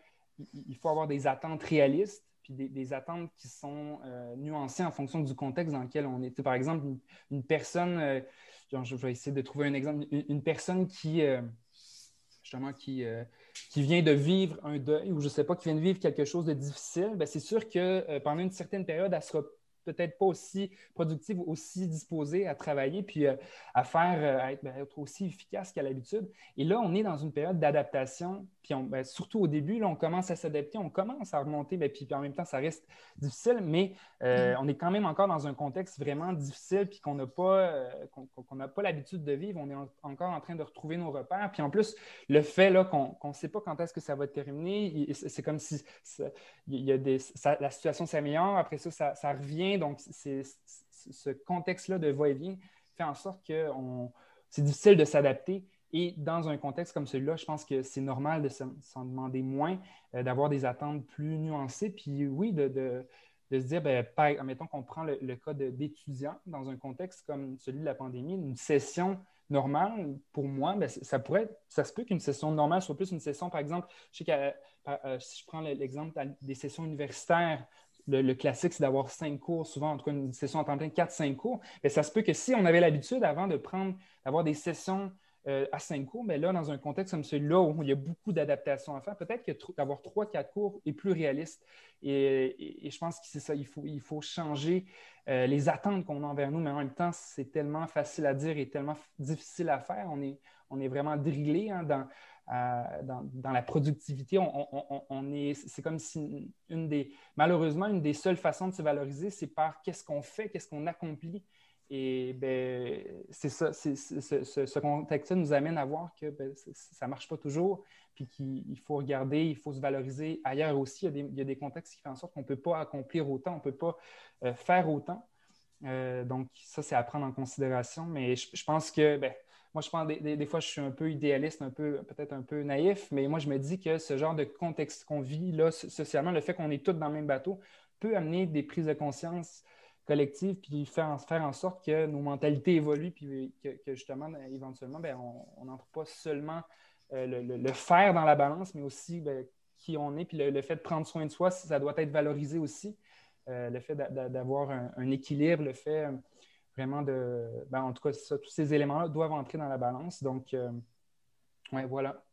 il faut avoir des attentes réalistes puis des, attentes qui sont nuancées en fonction du contexte dans lequel on est. Par exemple, une, personne, je vais essayer de trouver un exemple, une, personne qui, justement, qui, vient de vivre un deuil ou je ne sais pas, qui vient de vivre quelque chose de difficile, ben, c'est sûr que euh, pendant une certaine période, elle ne sera peut-être pas aussi productive, aussi disposée à travailler, puis euh, à faire, euh, ben, être, aussi efficace qu'à l'habitude. Et là, on est dans une période d'adaptation puis ben, surtout au début, là, on commence à s'adapter, on commence à remonter, ben, puis, en même temps, ça reste difficile, mais euh, mm. on est quand même encore dans un contexte vraiment difficile, puis qu'on n'a pas, euh, qu'on, pas l'habitude de vivre. On est encore en train de retrouver nos repères. Puis en plus, le fait là, qu'on ne sait pas quand est-ce que ça va terminer, c'est comme si il y a des, la situation s'améliore, après ça, ça, revient. Donc, c'est, ce contexte-là de va-et-vient fait en sorte que c'est difficile de s'adapter. Et dans un contexte comme celui-là, je pense que c'est normal de s'en demander moins, euh, d'avoir des attentes plus nuancées. Puis oui, de, se dire, ben, mettons qu'on prend le, cas d'étudiants dans un contexte comme celui de la pandémie, une session normale, pour moi, ben, ça pourrait, ça se peut qu'une session normale soit plus une session, par exemple, je sais que euh, si je prends l'exemple des sessions universitaires, le, classique, c'est d'avoir cinq cours, souvent, en tout cas, une session en temps plein, quatre, cinq cours. Mais ça se peut que si on avait l'habitude avant de prendre, d'avoir des sessions euh, à cinq cours, mais là, dans un contexte comme celui-là où il y a beaucoup d'adaptations à faire, peut-être que d'avoir trois, quatre cours est plus réaliste. Et, je pense que c'est ça, il faut, il faut changer euh, les attentes qu'on a envers nous, mais en même temps, c'est tellement facile à dire et tellement difficile à faire. On est, on est vraiment drillé hein, dans, dans, la productivité. On, est, c'est comme si une des, malheureusement, une des seules façons de se valoriser, c'est par qu'est-ce qu'on fait, qu'est-ce qu'on accomplit. Et ben, c'est ça, ce, contexte-là nous amène à voir que ben, ça ne marche pas toujours, puis qu'il faut regarder, il faut se valoriser ailleurs aussi. Il y a des, contextes qui font en sorte qu'on ne peut pas accomplir autant, on ne peut pas euh, faire autant. Euh, donc, ça, c'est à prendre en considération. Mais je, pense que, ben, moi, je pense des, des, fois, je suis un peu idéaliste, un peu, peut-être un peu naïf, mais moi, je me dis que ce genre de contexte qu'on vit là, socialement, le fait qu'on est tous dans le même bateau, peut amener des prises de conscience collective, puis faire en, faire en sorte que nos mentalités évoluent, puis que, justement, éventuellement, ben, on n'entre pas seulement euh, le, faire dans la balance, mais aussi ben, qui on est, puis le, fait de prendre soin de soi, ça doit être valorisé aussi. Euh, le fait d'avoir un, équilibre, le fait euh, vraiment de. Ben, en tout cas, tous ces éléments-là doivent entrer dans la balance. Donc, ouais, voilà.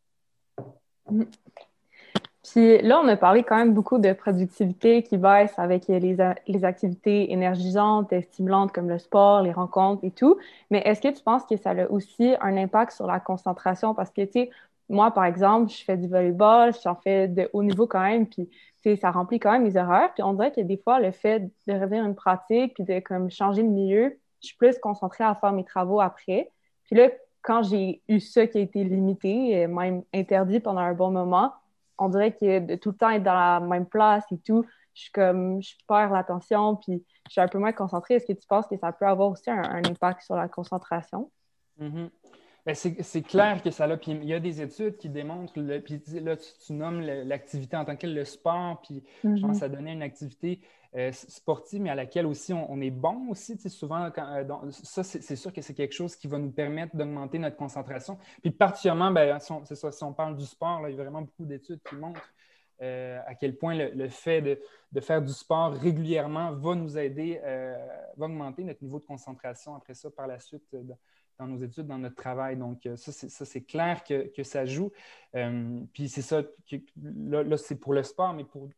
Puis là, on a parlé quand même beaucoup de productivité qui baisse avec les, les, activités énergisantes, stimulantes comme le sport, les rencontres et tout. Mais est-ce que tu penses que ça a aussi un impact sur la concentration? Parce que, tu sais, moi, par exemple, je fais du volleyball, j'en fais de haut niveau quand même, puis ça remplit quand même mes horaires. Puis on dirait que des fois, le fait de revenir une pratique, puis de comme, changer de milieu, je suis plus concentrée à faire mes travaux après. Puis là, quand j'ai eu ça qui a été limité, même interdit pendant un bon moment, on dirait que de tout le temps être dans la même place et tout, je suis comme, je perds l'attention, puis je suis un peu moins concentrée. Est-ce que tu penses que ça peut avoir aussi un, impact sur la concentration? Mm-hmm. Ben, c'est clair que ça a. Puis il y a des études qui démontrent, le, puis là, tu, nommes l'activité en tant que le sport, puis je pense mm-hmm. à donner une activité euh, sportive, mais à laquelle aussi on, est bon aussi. Souvent, euh, ça, c'est sûr que c'est quelque chose qui va nous permettre d'augmenter notre concentration. Puis particulièrement, ben, si, ça, si on parle du sport, il y a vraiment beaucoup d'études qui montrent euh, à quel point le, fait de, faire du sport régulièrement va nous aider, va augmenter notre niveau de concentration après ça par la suite dans nos études, dans notre travail. Donc, ça, c'est clair que, ça joue. puis c'est ça, là c'est pour le sport, mais pour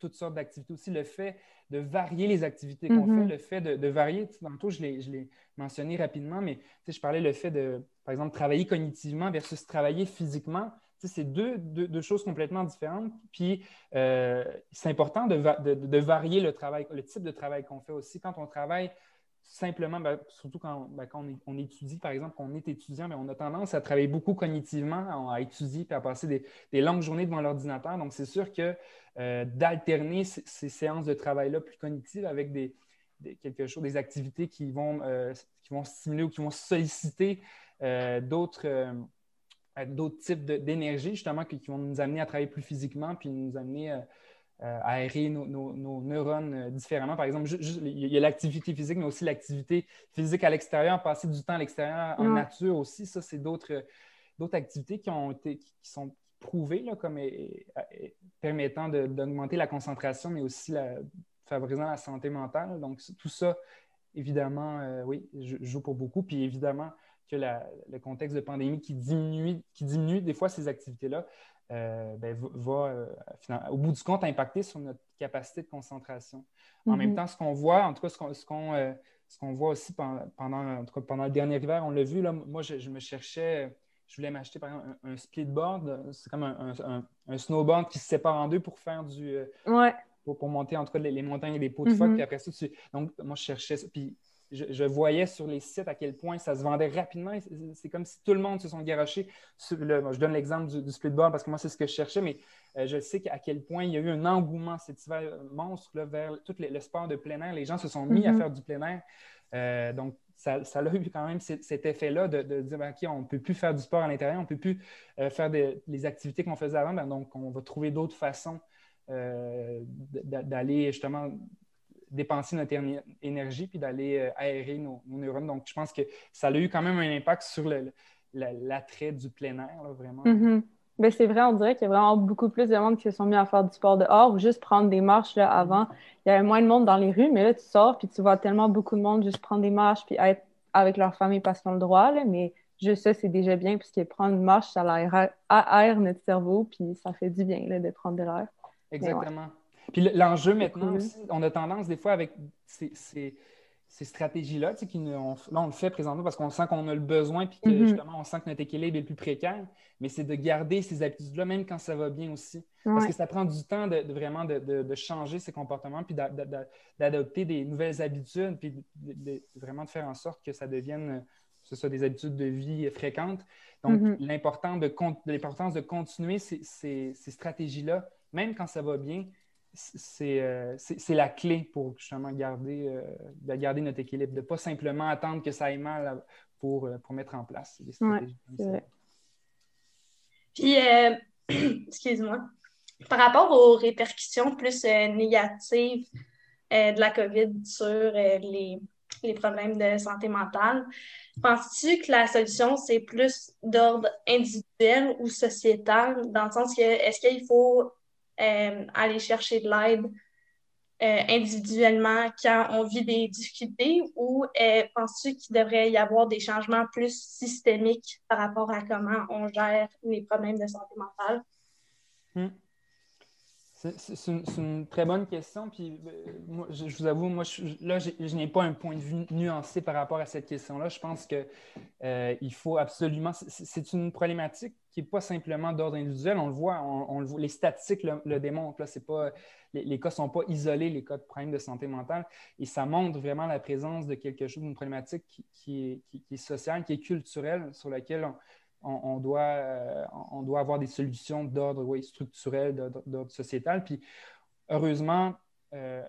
toutes sortes d'activités aussi, le fait de varier les activités qu'on fait, mm-hmm. le fait de, varier, tantôt je l'ai mentionné rapidement, mais je parlais le fait de, par exemple, travailler cognitivement versus travailler physiquement. C'est deux, deux, choses complètement différentes. Puis, euh, c'est important de, de, varier le travail, le type de travail qu'on fait aussi. Quand on travaille simplement, ben, surtout quand, ben, on, étudie, par exemple, qu'on est étudiant, ben, on a tendance à travailler beaucoup cognitivement, à étudier puis à passer des, longues journées devant l'ordinateur. Donc, c'est sûr que euh, d'alterner ces, séances de travail-là plus cognitives avec des, quelque chose, des activités qui vont, euh, qui vont stimuler ou qui vont solliciter euh, d'autres d'autres types d'énergie, justement, qui, vont nous amener à travailler plus physiquement, puis nous amener aérer nos, neurones euh, différemment. Par exemple, il y a l'activité physique, mais aussi l'activité physique à l'extérieur, passer du temps à l'extérieur en nature aussi. Ça, c'est d'autres activités qui ont été qui sont prouvées là, comme permettant d'augmenter la concentration, mais aussi la, favorisant la santé mentale. Donc, tout ça, évidemment, euh, oui, joue pour beaucoup. Puis évidemment que le contexte de pandémie qui diminue, qui diminue des fois ces activités-là, euh, ben, va, euh, au bout du compte impacter sur notre capacité de concentration. En même mhm. temps, ce qu'on voit, en tout cas, ce qu'on euh, voit aussi pendant, pendant, le dernier hiver, on l'a vu, là, moi, je, me cherchais, je voulais m'acheter, par exemple, un, splitboard. C'est comme un, snowboard qui se sépare en deux pour faire du. Ouais. Pour, monter, en tout cas, les, montagnes et les pots de phoque. Mm-hmm. Puis après ça, donc, moi, je cherchais ça. Puis je, voyais sur les sites à quel point ça se vendait rapidement. C'est comme si tout le monde se sont garochés. je donne l'exemple du, splitboard parce que moi, c'est ce que je cherchais, mais euh, je sais à quel point il y a eu un engouement cet hiver monstre vers tout le, sport de plein air. Les gens se sont mis à mm-hmm. faire du plein air. Euh, donc, ça, a eu quand même cet, effet-là de, dire ben, OK, on ne peut plus faire du sport à l'intérieur, on ne peut plus euh, faire les activités qu'on faisait avant. Ben, donc, on va trouver d'autres façons d'aller justement dépenser notre énergie puis d'aller euh, aérer nos, neurones. Donc, je pense que ça a eu quand même un impact sur l'attrait du plein air, vraiment. Mm-hmm. Ben, c'est vrai, on dirait qu'il y a vraiment beaucoup plus de monde qui se sont mis à faire du sport dehors ou juste prendre des marches. Là, avant, il y avait moins de monde dans les rues, mais là, tu sors puis tu vois tellement beaucoup de monde juste prendre des marches puis être avec leur famille parce qu'ils ont le droit. mais juste ça, c'est déjà bien puisque prendre une marche, ça aère, notre cerveau puis ça fait du bien là, de prendre de l'air. Exactement. Puis l'enjeu maintenant aussi, on a tendance des fois avec ces, stratégies-là, tu sais, là, on le fait présentement parce qu'on sent qu'on a le besoin, puis que mm-hmm. justement, on sent que notre équilibre est le plus précaire, mais c'est de garder ces habitudes-là, même quand ça va bien aussi. Parce que ça prend du temps de, vraiment de, changer ses comportements, puis d'adopter des nouvelles habitudes, puis vraiment de faire en sorte que ça devienne, ce soit des habitudes de vie fréquentes. Donc, mm-hmm. l'importance de continuer ces stratégies-là, même quand ça va bien, euh, c'est la clé pour justement garder, euh, garder notre équilibre, de ne pas simplement attendre que ça aille mal pour, euh, pour mettre en place des stratégies. Puis, excuse-moi, par rapport aux répercussions plus négatives de la COVID sur les, les, problèmes de santé mentale, penses-tu que la solution, c'est plus d'ordre individuel ou sociétal, dans le sens que est-ce qu'il faut euh, aller chercher de l'aide euh, individuellement quand on vit des difficultés ou euh, penses-tu qu'il devrait y avoir des changements plus systémiques par rapport à comment on gère les problèmes de santé mentale? Hmm. C'est une, très bonne question. Puis, moi, je, vous avoue, moi, là, je, n'ai pas un point de vue nuancé par rapport à cette question-là. Je pense qu'il faut absolument. C'est une problématique qui n'est pas simplement d'ordre individuel. On le voit, on, les statistiques le, démontrent. Pas, les, cas ne sont pas isolés, les cas de problèmes de santé mentale. Et ça montre vraiment la présence de quelque chose, d'une problématique qui, est, sociale, qui est culturelle, sur laquelle on, doit, euh, on doit avoir des solutions d'ordre structurel, d'ordre sociétal. Puis, heureusement, euh,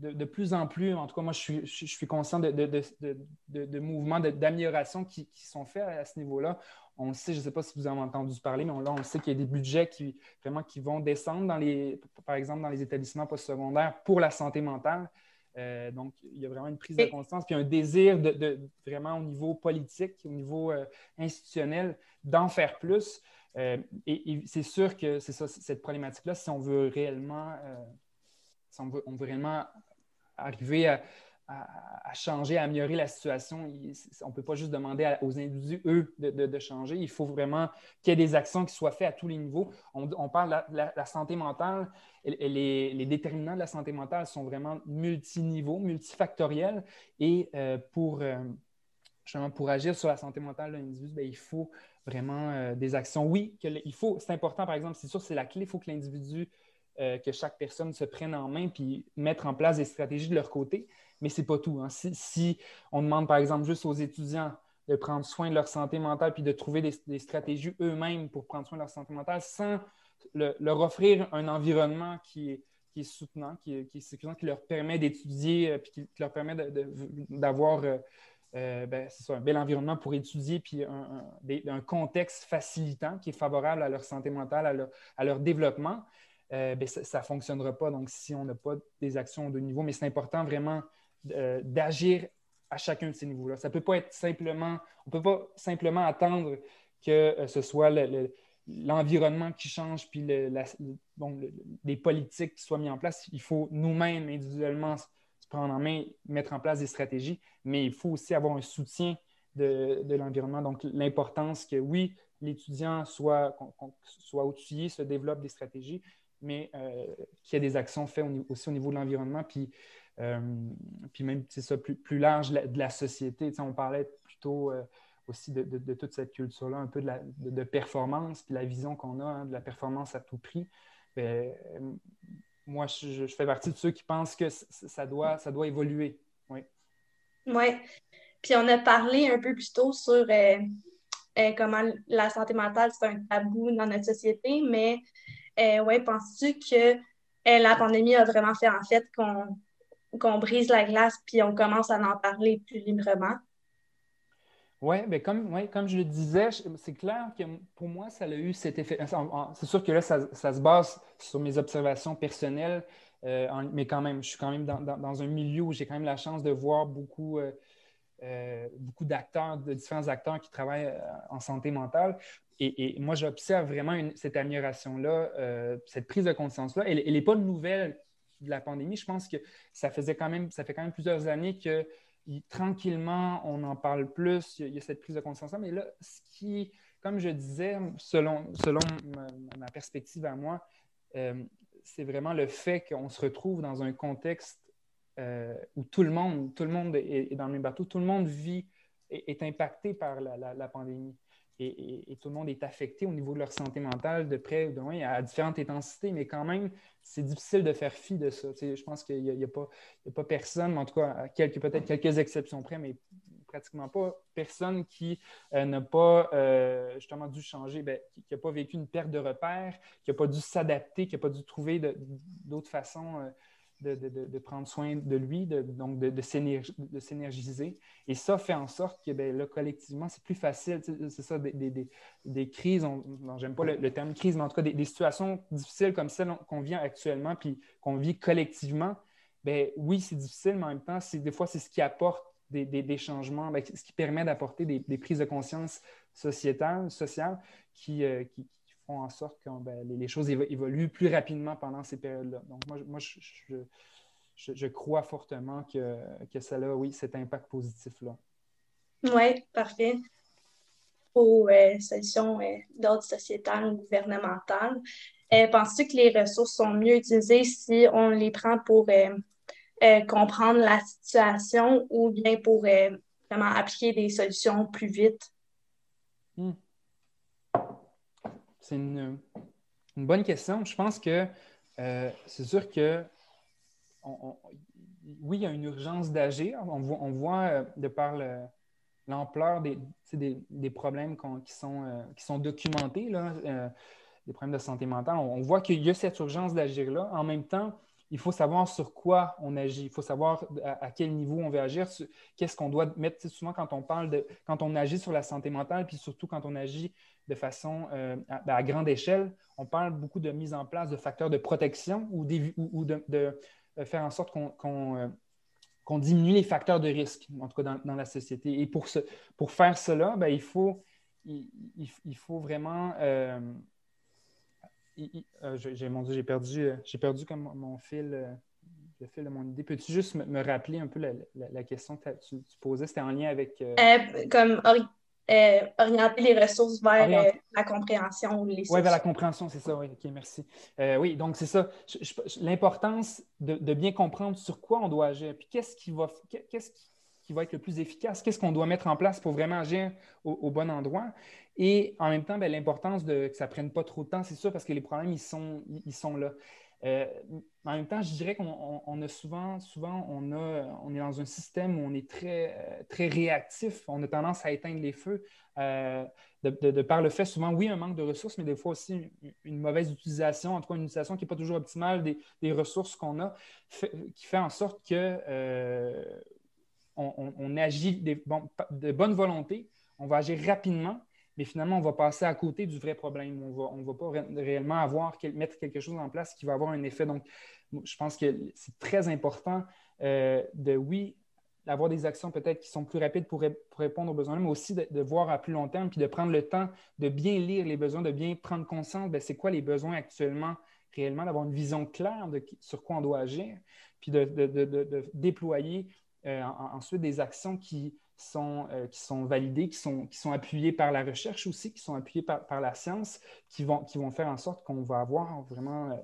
de, plus en plus, en tout cas, moi, je suis, je, suis conscient de, de mouvements d'amélioration qui, qui, sont faits à ce niveau-là on sait, je ne sais pas si vous avez entendu parler, mais là, on sait qu'il y a des budgets qui, vraiment, qui vont descendre, dans les, par exemple, dans les établissements postsecondaires pour la santé mentale. Euh, donc, il y a vraiment une prise de conscience, puis un désir de, vraiment au niveau politique, au niveau euh, institutionnel, d'en faire plus. Euh, et, c'est sûr que c'est ça, cette problématique-là, si on veut réellement, si on veut, on veut réellement arriver à, à, changer, à améliorer la situation. on ne peut pas juste demander aux individus, eux, de, changer. Il faut vraiment qu'il y ait des actions qui soient faites à tous les niveaux. On, parle de la, santé mentale. Les, déterminants de la santé mentale sont vraiment multiniveaux, multifactoriels. Et euh, pour, euh, pour agir sur la santé mentale de l'individu, ben, il faut vraiment euh, des actions. Oui, il faut, c'est important, par exemple, c'est sûr, c'est la clé. Il faut que l'individu, que chaque personne se prenne en main puis mettre en place des stratégies de leur côté mais ce n'est pas tout. Hein. Si, on demande, par exemple, juste aux étudiants de prendre soin de leur santé mentale puis de trouver des, stratégies eux-mêmes pour prendre soin de leur santé mentale sans leur offrir un environnement qui est, soutenant, qui est, qui, qui leur permet d'étudier euh, puis qui, leur permet d'avoir euh, euh, ben, un bel environnement pour étudier puis un, contexte facilitant qui est favorable à leur santé mentale, à leur développement. Ben, ça ne fonctionnera pas. Donc, si on n'a pas des actions de niveau, mais c'est important vraiment euh, d'agir à chacun de ces niveaux-là. Ça peut pas être simplement, on ne peut pas simplement attendre que euh, ce soit l'environnement qui change puis les politiques qui soient mises en place. Il faut nous-mêmes, individuellement, se prendre en main, mettre en place des stratégies, mais il faut aussi avoir un soutien de, l'environnement. Donc, l'importance que, oui, l'étudiant soit, soit outillé, se développe des stratégies, mais euh, qu'il y ait des actions faites aussi au niveau de l'environnement. Puis, euh, puis même, c'est ça, plus, plus large de la société. on parlait plutôt euh, aussi de, toute cette culture-là, un peu de, de, performance, puis la vision qu'on a hein, de la performance à tout prix. Ben, moi, je, fais partie de ceux qui pensent que ça doit, ça doit évoluer. Oui. Oui. Puis on a parlé un peu plus tôt sur comment la santé mentale, c'est un tabou dans notre société, mais euh, ouais, penses-tu que la pandémie a vraiment fait en fait qu'on brise la glace puis on commence à en parler plus librement? Oui, mais comme, ouais, comme je le disais, c'est clair que pour moi, ça a eu cet effet. C'est sûr que là, ça, se base sur mes observations personnelles, euh, mais quand même, je suis quand même dans, un milieu où j'ai quand même la chance de voir beaucoup, euh, euh, beaucoup d'acteurs, de différents acteurs qui travaillent en santé mentale. Et, moi, j'observe vraiment cette amélioration-là, cette prise de conscience-là. Elle n'est pas nouvelle de la pandémie. Je pense que ça faisait quand même, ça fait quand même plusieurs années que tranquillement, on en parle plus, il y, a, cette prise de conscience-là. Mais là, ce qui, comme je disais, selon, selon ma, perspective à moi, euh, c'est vraiment le fait qu'on se retrouve dans un contexte euh, où tout le monde, tout le monde est, dans le même bateau, tout le monde vit, est, est impacté par la pandémie et, tout le monde est affecté au niveau de leur santé mentale de près ou de loin à différentes intensités, mais quand même, c'est difficile de faire fi de ça. je pense qu'il n'y a, pas, pas personne, en tout cas, quelques, peut-être quelques exceptions près, mais pratiquement pas personne qui euh, n'a pas euh, justement dû changer, ben, qui n'a pas vécu une perte de repère, qui n'a pas dû s'adapter, qui n'a pas dû trouver d'autres façons. Euh, de, prendre soin de lui, donc de, s'énergiser. Et ça fait en sorte que ben, collectivement, c'est plus facile. C'est ça, des, crises, j'aime pas le, terme crise, mais en tout cas des, situations difficiles comme celle qu'on vit actuellement, puis qu'on vit collectivement. Ben, oui, c'est difficile, mais en même temps, des fois, c'est ce qui apporte des, changements, ben, ce qui permet d'apporter des, prises de conscience sociétales, sociales qui, euh, qui, font en sorte que ben, les, choses évoluent plus rapidement pendant ces périodes-là. Donc, moi, moi je, je, crois fortement que, que ça a, oui, cet impact positif-là. Oui, parfait. Aux euh, solutions euh, d'ordre sociétal ou gouvernemental, euh, penses-tu que les ressources sont mieux utilisées si on les prend pour comprendre la situation ou bien pour vraiment appliquer des solutions plus vite? Hmm. C'est une, bonne question. Je pense que euh, c'est sûr que oui, il y a une urgence d'agir. On voit, euh, de par l'ampleur des, des, problèmes qui, sont, euh, qui sont documentés, là, des problèmes de santé mentale. On, voit qu'il y a cette urgence d'agir-là. En même temps, il faut savoir sur quoi on agit. Il faut savoir à, quel niveau on veut agir, qu'est-ce qu'on doit mettre. Souvent, quand on parle de, quand on agit sur la santé mentale, puis surtout quand on agit de façon euh, ben, à, grande échelle. On parle beaucoup de mise en place de facteurs de protection ou, de, euh, faire en sorte euh, qu'on diminue les facteurs de risque, en tout cas dans, la société. Et pour, ce, pour faire cela, ben, il, faut, il, il, faut vraiment... j'ai, j'ai perdu, perdu comme mon fil le fil de mon idée. Peux-tu juste me, rappeler un peu la, question que tu, posais? C'était en lien avec. comme euh, orienter les ressources vers euh, la compréhension. Oui, vers la compréhension, c'est ça. Oui, OK, merci. Euh, oui, donc c'est ça. L'importance de, bien comprendre sur quoi on doit agir, puis qu'est-ce qui va, qu'est-ce qui va être le plus efficace, qu'est-ce qu'on doit mettre en place pour vraiment agir au, bon endroit. Et en même temps, ben, l'importance de que ça ne prenne pas trop de temps, c'est sûr, parce que les problèmes, ils sont, ils sont là. Euh, en même temps, je dirais qu'on a souvent, souvent on, est dans un système où on est très, euh, très réactif. On a tendance à éteindre les feux. Euh, de, par le fait, souvent, oui, un manque de ressources, mais des fois aussi une, mauvaise utilisation, en tout cas une utilisation qui n'est pas toujours optimale des, ressources qu'on a, qui fait en sorte que on, agit de bonne volonté, on va agir rapidement, mais finalement, on va passer à côté du vrai problème. On ne va pas réellement avoir, mettre quelque chose en place qui va avoir un effet. Donc, je pense que c'est très important euh, de, oui, d'avoir des actions peut-être qui sont plus rapides pour, répondre aux besoins, mais aussi de, voir à plus long terme, puis de prendre le temps de bien lire les besoins, de bien prendre conscience de c'est quoi les besoins actuellement, réellement, d'avoir une vision claire de sur quoi on doit agir, puis de, déployer euh, ensuite des actions qui, sont, euh, qui sont validés, qui sont, qui sont appuyés par la recherche aussi, qui sont appuyés par, par la science, qui vont, qui vont faire en sorte qu'on va avoir vraiment euh,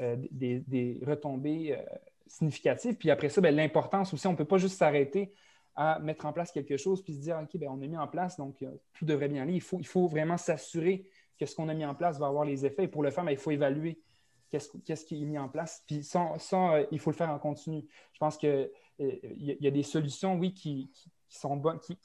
euh, des, des, retombées significatives. Puis après ça, ben, l'importance aussi, on ne peut pas juste s'arrêter à mettre en place quelque chose puis se dire, OK, ben, on a mis en place, donc tout devrait bien aller. Il faut, il faut vraiment s'assurer que ce qu'on a mis en place va avoir les effets. Et pour le faire, ben, il faut évaluer qu'est-ce qui est mis en place. Puis ça, il faut le faire en continu. Je pense qu'il y, y, a des solutions, oui, qui, sont bonnes, qui,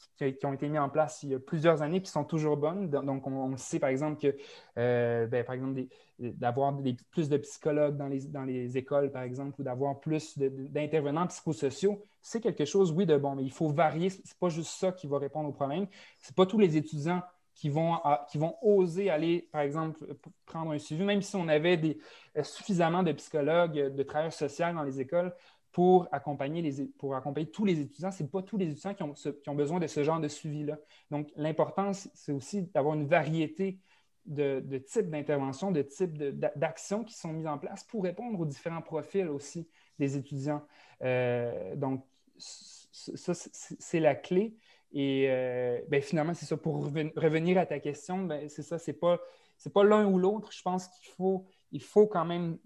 ont été mises en place il y a plusieurs années, qui sont toujours bonnes. Donc, on, sait, par exemple, que, euh, ben, par exemple, d'avoir plus de psychologues dans les, dans les écoles, par exemple, ou d'avoir plus d'intervenants psychosociaux, c'est quelque chose, oui, de bon, mais il faut varier. Ce n'est pas juste ça qui va répondre au problème. Ce n'est pas tous les étudiants qui vont, qui vont oser aller, par exemple, prendre un suivi, même si on avait des, suffisamment de psychologues, de travailleurs sociaux dans les écoles, pour accompagner, les, pour accompagner tous les étudiants. Ce n'est pas tous les étudiants qui ont, qui ont, besoin de ce genre de suivi-là. Donc, l'importance, c'est aussi d'avoir une variété de, de types d'interventions, de types d'actions qui sont mises en place pour répondre aux différents profils aussi des étudiants. Euh, donc, ça, c'est la clé. Et euh, ben, finalement, c'est ça. Pour revenir à ta question, ben, c'est ça, c'est pas, pas l'un ou l'autre. Je pense qu'il faut, il faut quand même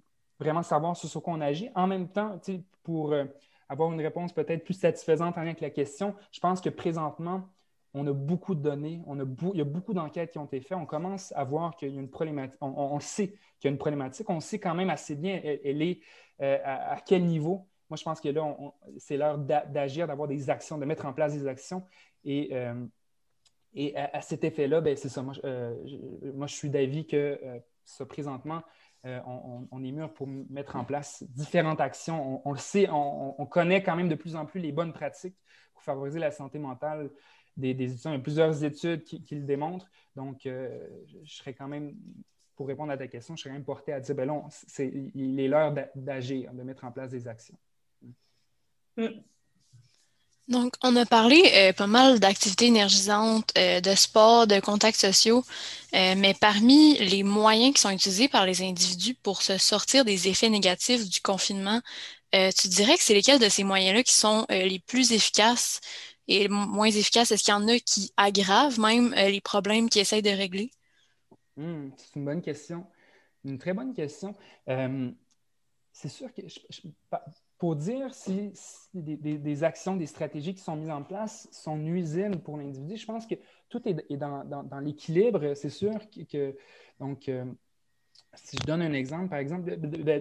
vraiment savoir sur ce qu'on agit. En même temps, pour euh, avoir une réponse peut-être plus satisfaisante en lien avec la question, je pense que présentement, on a beaucoup de données, on a il y a beaucoup d'enquêtes qui ont été faites. On commence à voir qu'il y a une problématique. On, sait qu'il y a une problématique. On sait quand même assez bien elle, est euh, à, quel niveau. Moi, je pense que là, c'est l'heure d'agir, d'avoir des actions, de mettre en place des actions. Et, euh, et à, cet effet-là, ben, c'est ça. Moi, je, moi, je suis d'avis que ça, présentement, euh, on, est mûr pour mettre en place différentes actions. On, le sait, on, connaît quand même de plus en plus les bonnes pratiques pour favoriser la santé mentale des, étudiants. Il y a plusieurs études qui, le démontrent. Donc, euh, je serais quand même, pour répondre à ta question, je serais même porté à dire, ben là, il est l'heure d'agir, de mettre en place des actions. Mm. Donc, on a parlé euh, pas mal d'activités énergisantes, euh, de sport, de contacts sociaux, euh, mais parmi les moyens qui sont utilisés par les individus pour se sortir des effets négatifs du confinement, tu dirais que c'est lesquels de ces moyens-là qui sont les plus efficaces et moins efficaces? Est-ce qu'il y en a qui aggravent même les problèmes qu'ils essayent de régler? Hmm, c'est une bonne question. Une très bonne question. c'est sûr que pour dire si, des, actions, des stratégies qui sont mises en place sont nuisibles pour l'individu, je pense que tout est, dans, l'équilibre. C'est sûr que, donc, euh, si je donne un exemple, par exemple,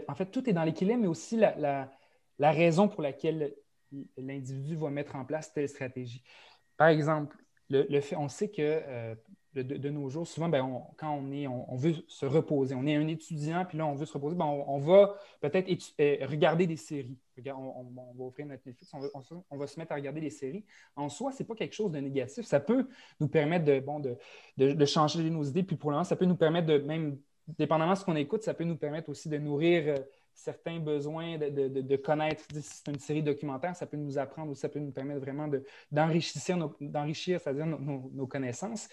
en fait, tout est dans l'équilibre, mais aussi la, raison pour laquelle l'individu va mettre en place telle stratégie. Par exemple, le, fait, on sait que euh, de, nos jours, souvent, ben, quand on, est, on, veut se reposer, on est un étudiant, puis là, on veut se reposer, ben, on, va peut-être euh, regarder des séries. On, va offrir notre Netflix, on va, se mettre à regarder des séries. En soi, ce n'est pas quelque chose de négatif. Ça peut nous permettre de, bon, de, changer nos idées, puis pour le moment, ça peut nous permettre de, même, dépendamment de ce qu'on écoute, ça peut nous permettre aussi de nourrir euh, certains besoins de, connaître. Si c'est une série documentaire, ça peut nous apprendre ou ça peut nous permettre vraiment d'enrichir, c'est-à-dire nos connaissances.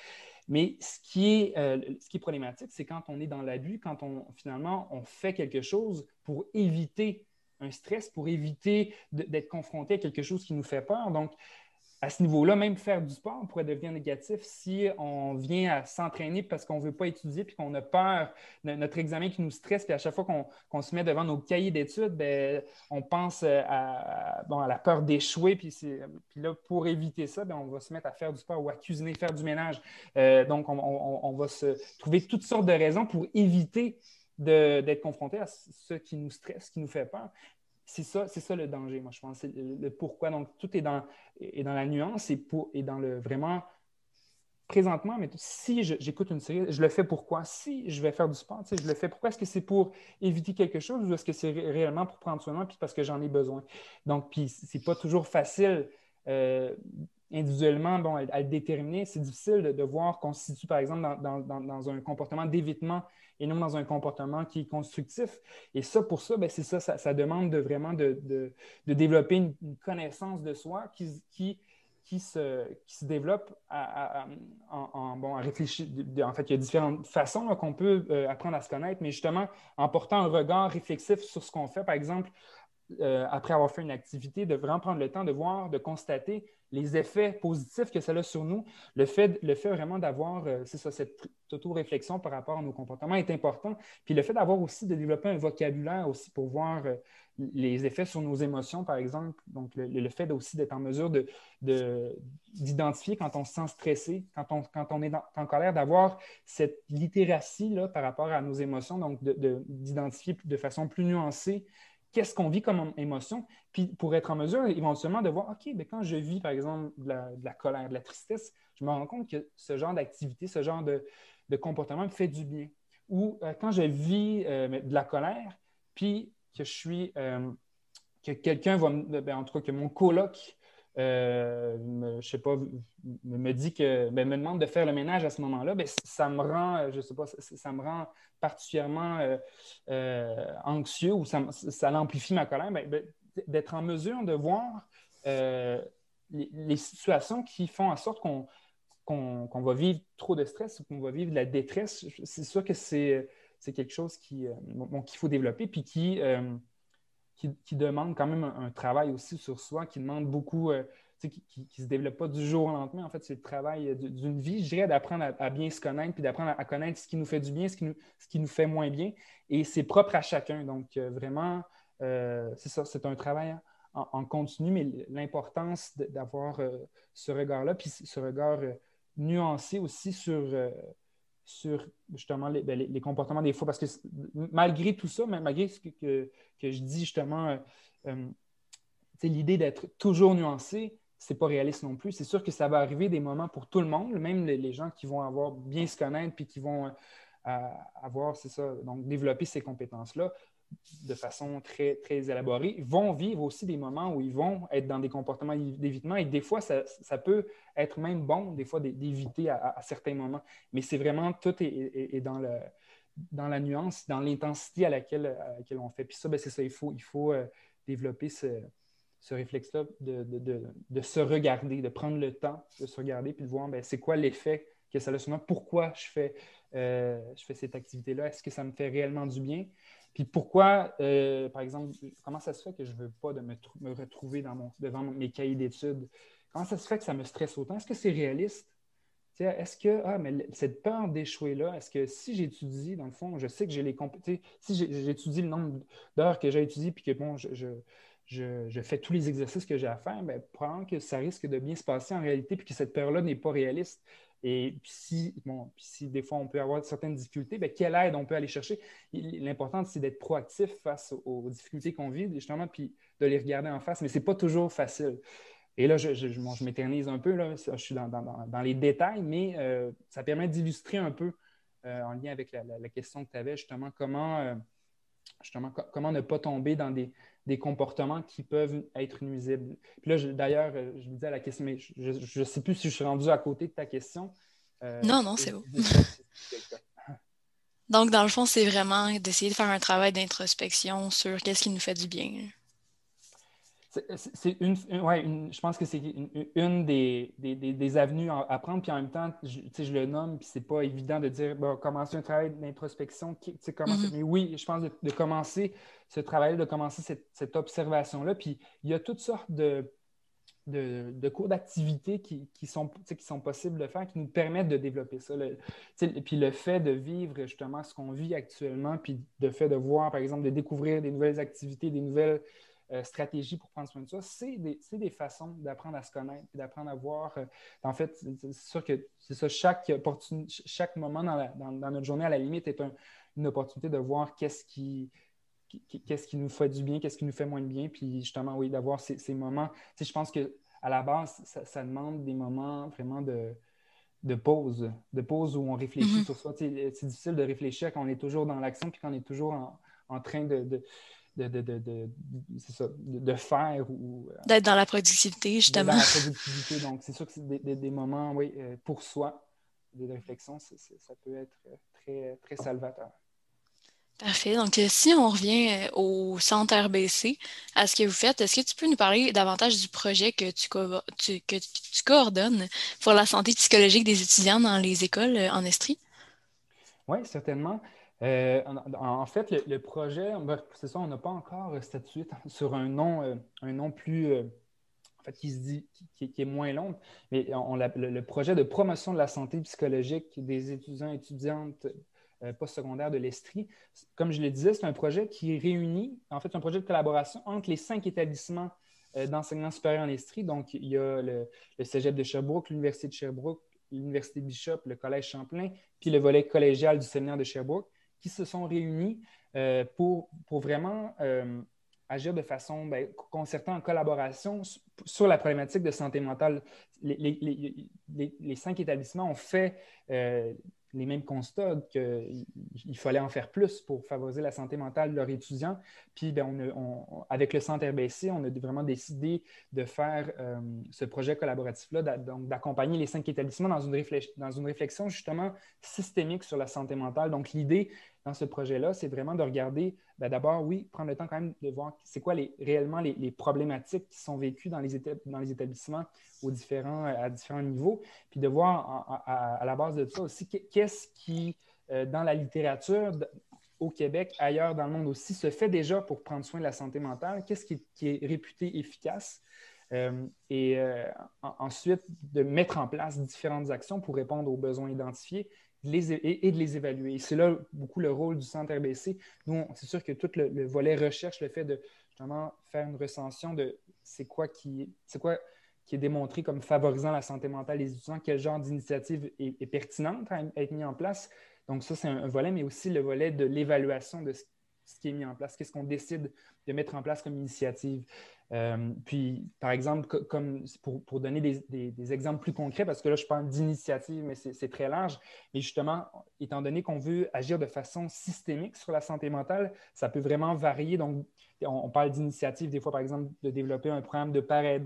Mais ce qui est, euh, ce qui est problématique, c'est quand on est dans l'abus, quand on, finalement, on fait quelque chose pour éviter un stress, pour éviter d'être confronté à quelque chose qui nous fait peur. À ce niveau-là, même faire du sport pourrait devenir négatif si on vient à s'entraîner parce qu'on ne veut pas étudier puis qu'on a peur de notre examen qui nous stresse. Puis à chaque fois qu'on se met devant nos cahiers d'études, ben, on pense à, bon, à la peur d'échouer. Puis, puis, là, pour éviter ça, ben, on va se mettre à faire du sport ou à cuisiner, faire du ménage. Euh, donc, on, on, va se trouver toutes sortes de raisons pour éviter d'être confronté à ce qui nous stresse, qui nous fait peur c'est ça, c'est ça le danger, moi, je pense. C'est le, pourquoi. Donc, tout est dans, est dans la nuance et, dans le vraiment présentement, mais si j'écoute une série, je le fais pourquoi? Si je vais faire du sport, je le fais pourquoi? Est-ce que c'est pour éviter quelque chose ou est-ce que c'est réellement pour prendre soin de moi puis parce que j'en ai besoin? Donc, puis c'est pas toujours facile euh, individuellement bon, à, le déterminer. C'est difficile de, voir qu'on se situe, par exemple, dans un comportement d'évitement et non dans un comportement qui est constructif. Et ça, pour ça, ben, c'est ça, ça, demande de vraiment de, de, développer une, connaissance de soi qui, qui, qui, se, qui se développe en, bon, à réfléchir. En fait, il y a différentes façons qu'on peut euh, apprendre à se connaître, mais justement, en portant un regard réflexif sur ce qu'on fait, par exemple, euh, après avoir fait une activité, de vraiment prendre le temps de voir, de constater les effets positifs que ça a sur nous. Le fait, le fait vraiment d'avoir, euh, c'est ça, cette auto-réflexion par rapport à nos comportements est important. Puis le fait d'avoir aussi, de développer un vocabulaire aussi pour voir euh, les effets sur nos émotions, par exemple. Donc, le, fait aussi d'être en mesure d'identifier de, quand on se sent stressé, quand on, quand on est en colère, d'avoir cette littératie là, par rapport à nos émotions, donc d'identifier de, de façon plus nuancée qu'est-ce qu'on vit comme émotion, puis pour être en mesure éventuellement de voir, OK, mais ben, quand je vis, par exemple, de la, colère, de la tristesse, je me rends compte que ce genre d'activité, ce genre de, comportement me fait du bien. Ou euh, quand je vis euh, de la colère, puis que je suis, euh, que quelqu'un va, ben, en tout cas, que mon coloc euh, me, je sais pas, me, dit que, ben, me demande de faire le ménage à ce moment-là, ben, ça me rend, euh, je sais pas, ça, me rend particulièrement euh, anxieux ou ça, ça amplifie ma colère, ben, d'être en mesure de voir les, situations qui font en sorte qu'on qu'on va vivre trop de stress ou qu'on va vivre de la détresse, c'est sûr que c'est quelque chose qu'il faut développer puis qui, qui, demande quand même un, travail aussi sur soi, qui demande beaucoup, euh, qui ne se développe pas du jour au lendemain. En fait, c'est le travail d'une vie, je dirais, d'apprendre à, bien se connaître, puis d'apprendre à, connaître ce qui nous fait du bien, ce qui nous, ce qui nous fait moins bien. Et c'est propre à chacun. Donc, euh, vraiment, euh, c'est ça, c'est un travail en, continu, mais l'importance d'avoir ce regard-là, puis ce regard nuancé aussi sur sur justement ben, les, comportements des fois. Parce que malgré tout ça, malgré ce que, je dis justement, euh, euh, l'idée d'être toujours nuancé, c'est pas réaliste non plus. C'est sûr que ça va arriver des moments pour tout le monde, même les, gens qui vont avoir bien se connaître puis qui vont euh, avoir, c'est ça, donc développer ces compétences-là de façon très, très élaborée, vont vivre aussi des moments où ils vont être dans des comportements d'évitement et des fois, ça, peut être même bon, des fois, d'éviter à, certains moments. Mais c'est vraiment, tout est, dans, le, dans la nuance, dans l'intensité à laquelle, laquelle on fait. Puis ça, ben, c'est ça, il faut, il faut euh, développer ce, réflexe-là de, se regarder, de prendre le temps de se regarder puis de voir ben, c'est quoi l'effet que ça a sur moi, pourquoi je fais, euh, je fais cette activité-là, est-ce que ça me fait réellement du bien? Puis pourquoi, euh, par exemple, comment ça se fait que je ne veux pas de me, retrouver devant mes cahiers d'études? Comment ça se fait que ça me stresse autant? Est-ce que c'est réaliste? Est-ce que ah, mais cette peur d'échouer-là, est-ce que si j'étudie, dans le fond, je sais que j'ai les compétences, si j'étudie le nombre d'heures que j'ai étudié, puis que bon, je, je, fais tous les exercices que j'ai à faire, bien, probablement que ça risque de bien se passer en réalité, puis que cette peur-là n'est pas réaliste. Et si, bon, si des fois on peut avoir certaines difficultés, bien, quelle aide on peut aller chercher? L'important, c'est d'être proactif face aux difficultés qu'on vit, justement, puis de les regarder en face, mais ce n'est pas toujours facile. Et là, je, je, m'éternise un peu, là, je suis dans, les détails, mais euh, ça permet d'illustrer un peu, euh, en lien avec la, question que tu avais, justement, comment, euh, justement, comment ne pas tomber dans des, des comportements qui peuvent être nuisibles. Puis là, d'ailleurs, euh, je me disais à la question, mais je ne sais plus si je suis rendu à côté de ta question. Euh, non, non, c'est bon. Donc, dans le fond, c'est vraiment d'essayer de faire un travail d'introspection sur qu'est-ce qui nous fait du bien. C'est une, ouais, je pense que c'est une, des, des, avenues à prendre, puis en même temps, je, je le nomme, puis c'est pas évident de dire bon, commencer un travail d'introspection. Mm-hmm. Mais oui, je pense de, commencer ce travail, de commencer cette, observation-là. Puis il y a toutes sortes de, de, cours d'activité qui, qui, sont, qui sont possibles de faire, qui nous permettent de développer ça. puis le fait de vivre justement ce qu'on vit actuellement, puis le fait de voir, par exemple, de découvrir des nouvelles activités, des nouvelles euh, stratégie pour prendre soin de ça, c'est des, des, façons d'apprendre à se connaître d'apprendre à voir. Euh, en fait, c'est sûr que c'est ça, chaque, chaque moment dans, dans, notre journée, à la limite, est une opportunité de voir qu'est-ce qui, qu'est-ce qui nous fait du bien, qu'est-ce qui nous fait moins de bien, puis justement, oui, d'avoir ces, ces, moments. Tu sais, je pense qu'à la base, ça, demande des moments vraiment de, de pause, de pause où on réfléchit mm-hmm. sur soi. c'est difficile de réfléchir quand on est toujours dans l'action, puis quand on est toujours en, en train de de, de, de, ça, de, faire. ou euh, D'être dans la productivité, justement. Dans la productivité. Donc, c'est sûr que c'est des, des, moments, oui, euh, pour soi, de réflexion, ça peut être euh, très, très salvateur. Parfait. Donc, si on revient au centre RBC, à ce que vous faites, est-ce que tu peux nous parler davantage du projet que tu, que tu coordonnes pour la santé psychologique des étudiants dans les écoles en Estrie? Oui, certainement. Euh, en, fait, le, projet, c'est ça, on n'a pas encore statué sur un nom, euh, un nom plus, euh, en fait, qui se dit, qui, est moins long, mais on, le, projet de promotion de la santé psychologique des étudiants et étudiantes postsecondaires de l'Estrie. Comme je le disais, c'est un projet qui réunit, en fait, un projet de collaboration entre les cinq établissements d'enseignement supérieur en Estrie. Donc, il y a le, le Cégep de Sherbrooke, l'Université de Sherbrooke, l'Université Bishop, le Collège Champlain, puis le volet collégial du séminaire de Sherbrooke qui se sont réunis euh, pour, pour, vraiment euh, agir de façon ben, concertée en collaboration sur la problématique de santé mentale. Les, les, cinq établissements ont fait euh, les mêmes constats qu'il fallait en faire plus pour favoriser la santé mentale de leurs étudiants. Puis, ben, avec le Centre RBC, on a vraiment décidé de faire ce projet collaboratif-là, d'accompagner les cinq établissements dans une réflexion justement systémique sur la santé mentale. Donc, l'idée, dans ce projet-là, c'est vraiment de regarder, ben, d'abord, oui, prendre le temps quand même de voir c'est quoi les, réellement les, problématiques qui sont vécues dans les, établissements aux différents, à différents niveaux, puis de voir à, la base de ça aussi qu'est-ce qui, euh, dans la littérature, au Québec, ailleurs dans le monde aussi, se fait déjà pour prendre soin de la santé mentale, qu'est-ce qui, est réputé efficace. Euh, et euh, ensuite, de mettre en place différentes actions pour répondre aux besoins identifiés, et, de les évaluer. C'est là beaucoup le rôle du Centre RBC. Nous, c'est sûr que tout le, volet recherche, le fait de justement faire une recension de c'est quoi qui c'est quoi qui est démontré comme favorisant la santé mentale des étudiants, quel genre d'initiative est, pertinente à être mis en place. Donc, ça, c'est un, volet, mais aussi le volet de l'évaluation de ce, qui est mis en place, qu'est-ce qu'on décide de mettre en place comme initiative? Euh, puis, par exemple, comme pour, donner des, exemples plus concrets, parce que là, je parle d'initiative, mais c'est très large. Et justement, étant donné qu'on veut agir de façon systémique sur la santé mentale, ça peut vraiment varier. Donc, on, parle d'initiative, des fois, par exemple, de développer un programme de père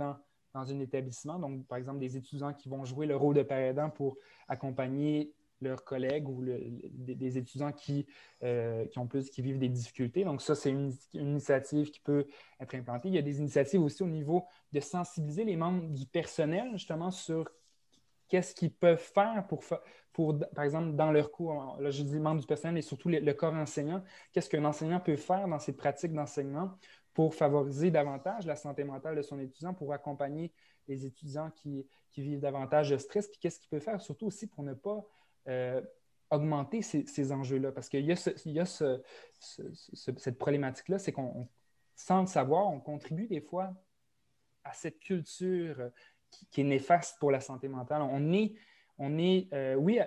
dans un établissement. Donc, par exemple, des étudiants qui vont jouer le rôle de père pour accompagner leurs collègues ou des, étudiants qui, euh, qui, ont plus, qui vivent des difficultés. Donc, ça, c'est une, initiative qui peut être implantée. Il y a des initiatives aussi au niveau de sensibiliser les membres du personnel, justement, sur qu'est-ce qu'ils peuvent faire pour, pour, par exemple, dans leur cours, là, je dis membres du personnel et surtout le, corps enseignant, qu'est-ce qu'un enseignant peut faire dans ses pratiques d'enseignement pour favoriser davantage la santé mentale de son étudiant, pour accompagner les étudiants qui, qui vivent davantage de stress, puis qu'est-ce qu'il peut faire, surtout aussi pour ne pas euh, augmenter ces, enjeux-là? Parce qu'il y a, cette problématique-là, c'est qu'on, sans le savoir, on contribue des fois à cette culture qui, est néfaste pour la santé mentale. On est, on est euh, oui,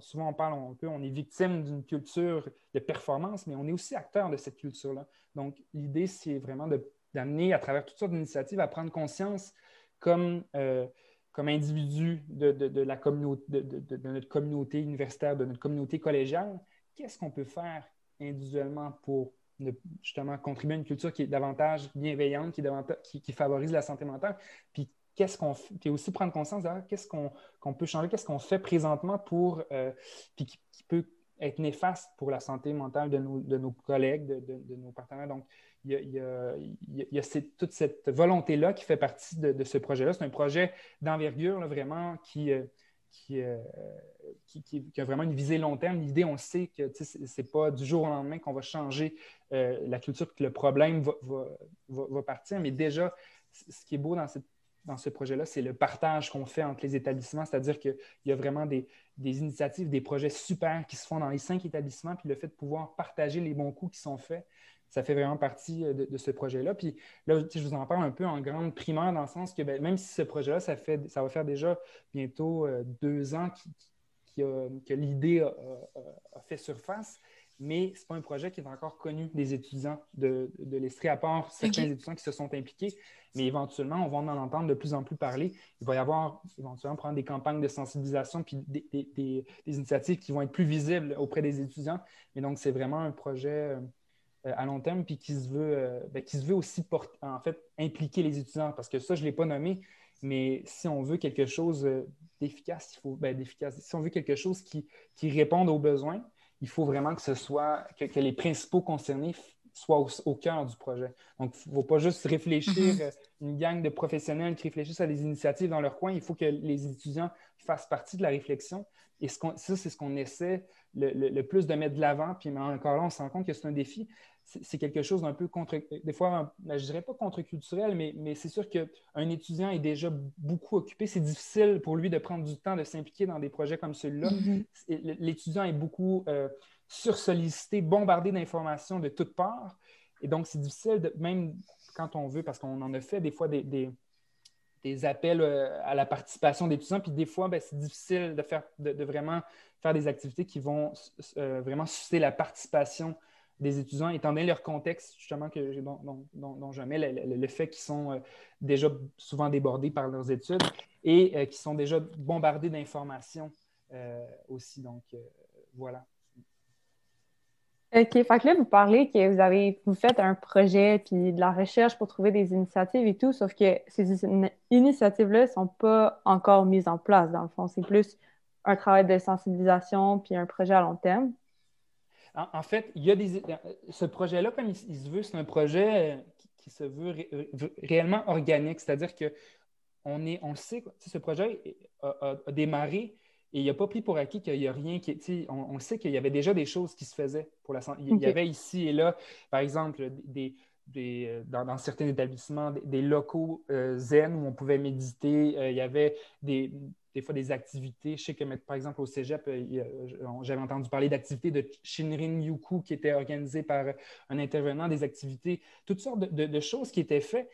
souvent on parle, on, peut, on est victime d'une culture de performance, mais on est aussi acteur de cette culture-là. Donc, l'idée, c'est vraiment d'amener à travers toutes sortes d'initiatives à prendre conscience comme euh, comme individu de, communauté, de, notre communauté universitaire, de notre communauté collégiale, qu'est-ce qu'on peut faire individuellement pour justement contribuer à une culture qui est davantage bienveillante, qui, favorise la santé mentale, puis qu'est-ce qu'on fait, aussi prendre conscience de qu'est-ce qu'on peut changer, qu'est-ce qu'on fait présentement pour, euh, puis qui, peut être néfaste pour la santé mentale de nos, de nos collègues, de, nos partenaires. Il y a, toute cette volonté-là qui fait partie de, ce projet-là. C'est un projet d'envergure, vraiment, qui, euh, euh, qui, qui, qui, a vraiment une visée long terme. L'idée, on sait que ce n'est pas du jour au lendemain qu'on va changer euh, la culture, que le problème va, va, va, partir, mais déjà, ce qui est beau dans, dans ce projet-là, c'est le partage qu'on fait entre les établissements, c'est-à-dire qu'il y a vraiment des, des, initiatives, des projets super qui se font dans les cinq établissements, puis le fait de pouvoir partager les bons coups qui sont faits, ça fait vraiment partie euh, de, ce projet-là. Puis là, je vous en parle un peu en grande primaire, dans le sens que ben, même si ce projet-là, ça, fait, ça va faire déjà bientôt euh, deux ans que l'idée a, fait surface, mais ce n'est pas un projet qui est encore connu des étudiants de, de l'Estrie, à part certains étudiants qui se sont impliqués. Mais éventuellement, on va en entendre de plus en plus parler. Il va y avoir éventuellement prendre des campagnes de sensibilisation puis des, des initiatives qui vont être plus visibles auprès des étudiants. Mais donc, c'est vraiment un projet euh, à long terme, puis qui se veut, euh, ben, qui se veut aussi en fait, impliquer les étudiants. Parce que ça, je ne l'ai pas nommé, mais si on veut quelque chose euh, d'efficace, il faut ben, d'efficace. Si on veut quelque chose qui, qui réponde aux besoins, il faut vraiment que ce soit que, les principaux concernés soit au, cœur du projet. Donc, il ne faut pas juste réfléchir, mm-hmm. euh, une gang de professionnels qui réfléchissent à des initiatives dans leur coin. Il faut que les étudiants fassent partie de la réflexion. Et ça, c'est ce qu'on essaie le, plus de mettre de l'avant. Puis encore là, on se rend compte que c'est un défi. C'est quelque chose d'un peu contre, des fois, ben, je ne dirais pas contre-culturel, mais, mais c'est sûr qu'un étudiant est déjà beaucoup occupé. C'est difficile pour lui de prendre du temps de s'impliquer dans des projets comme celui-là. Mm-hmm. L'étudiant est beaucoup euh, sursollicité, bombardé d'informations de toutes parts. Et donc, c'est difficile, de, même quand on veut, parce qu'on en a fait des fois des, des, appels euh, à la participation d'étudiants, puis des fois, ben, c'est difficile de, faire, de, vraiment faire des activités qui vont euh, vraiment susciter la participation des étudiants, étant donné leur contexte, justement, que, dont, dont, je mets le, fait qu'ils sont euh, déjà souvent débordés par leurs études et qui sont déjà bombardés d'informations aussi. Donc, voilà. OK. Fait là, vous parlez que vous avez vous faites un projet puis de la recherche pour trouver des initiatives et tout, sauf que ces initiatives-là ne sont pas encore mises en place, dans le fond. C'est plus un travail de sensibilisation puis un projet à long terme. En, fait, il y a des. Ce projet-là, comme il, se veut, c'est un projet euh, qui, se veut réellement organique. C'est-à-dire que on, est, on sait, ce projet a démarré et il n'a pas pris pour acquis qu'il n'y a rien qui. On, on sait qu'il y avait déjà des choses qui se faisaient pour la santé. Il y avait ici et là, par exemple, des, des, dans, certains établissements, des, locaux euh, zen où on pouvait méditer. Euh, il y avait des, des, fois des activités. Je sais que, par exemple, au cégep, euh, j'avais entendu parler d'activités de Shinrin Yuku qui étaient organisées par un intervenant, des activités, toutes sortes de, choses qui étaient faites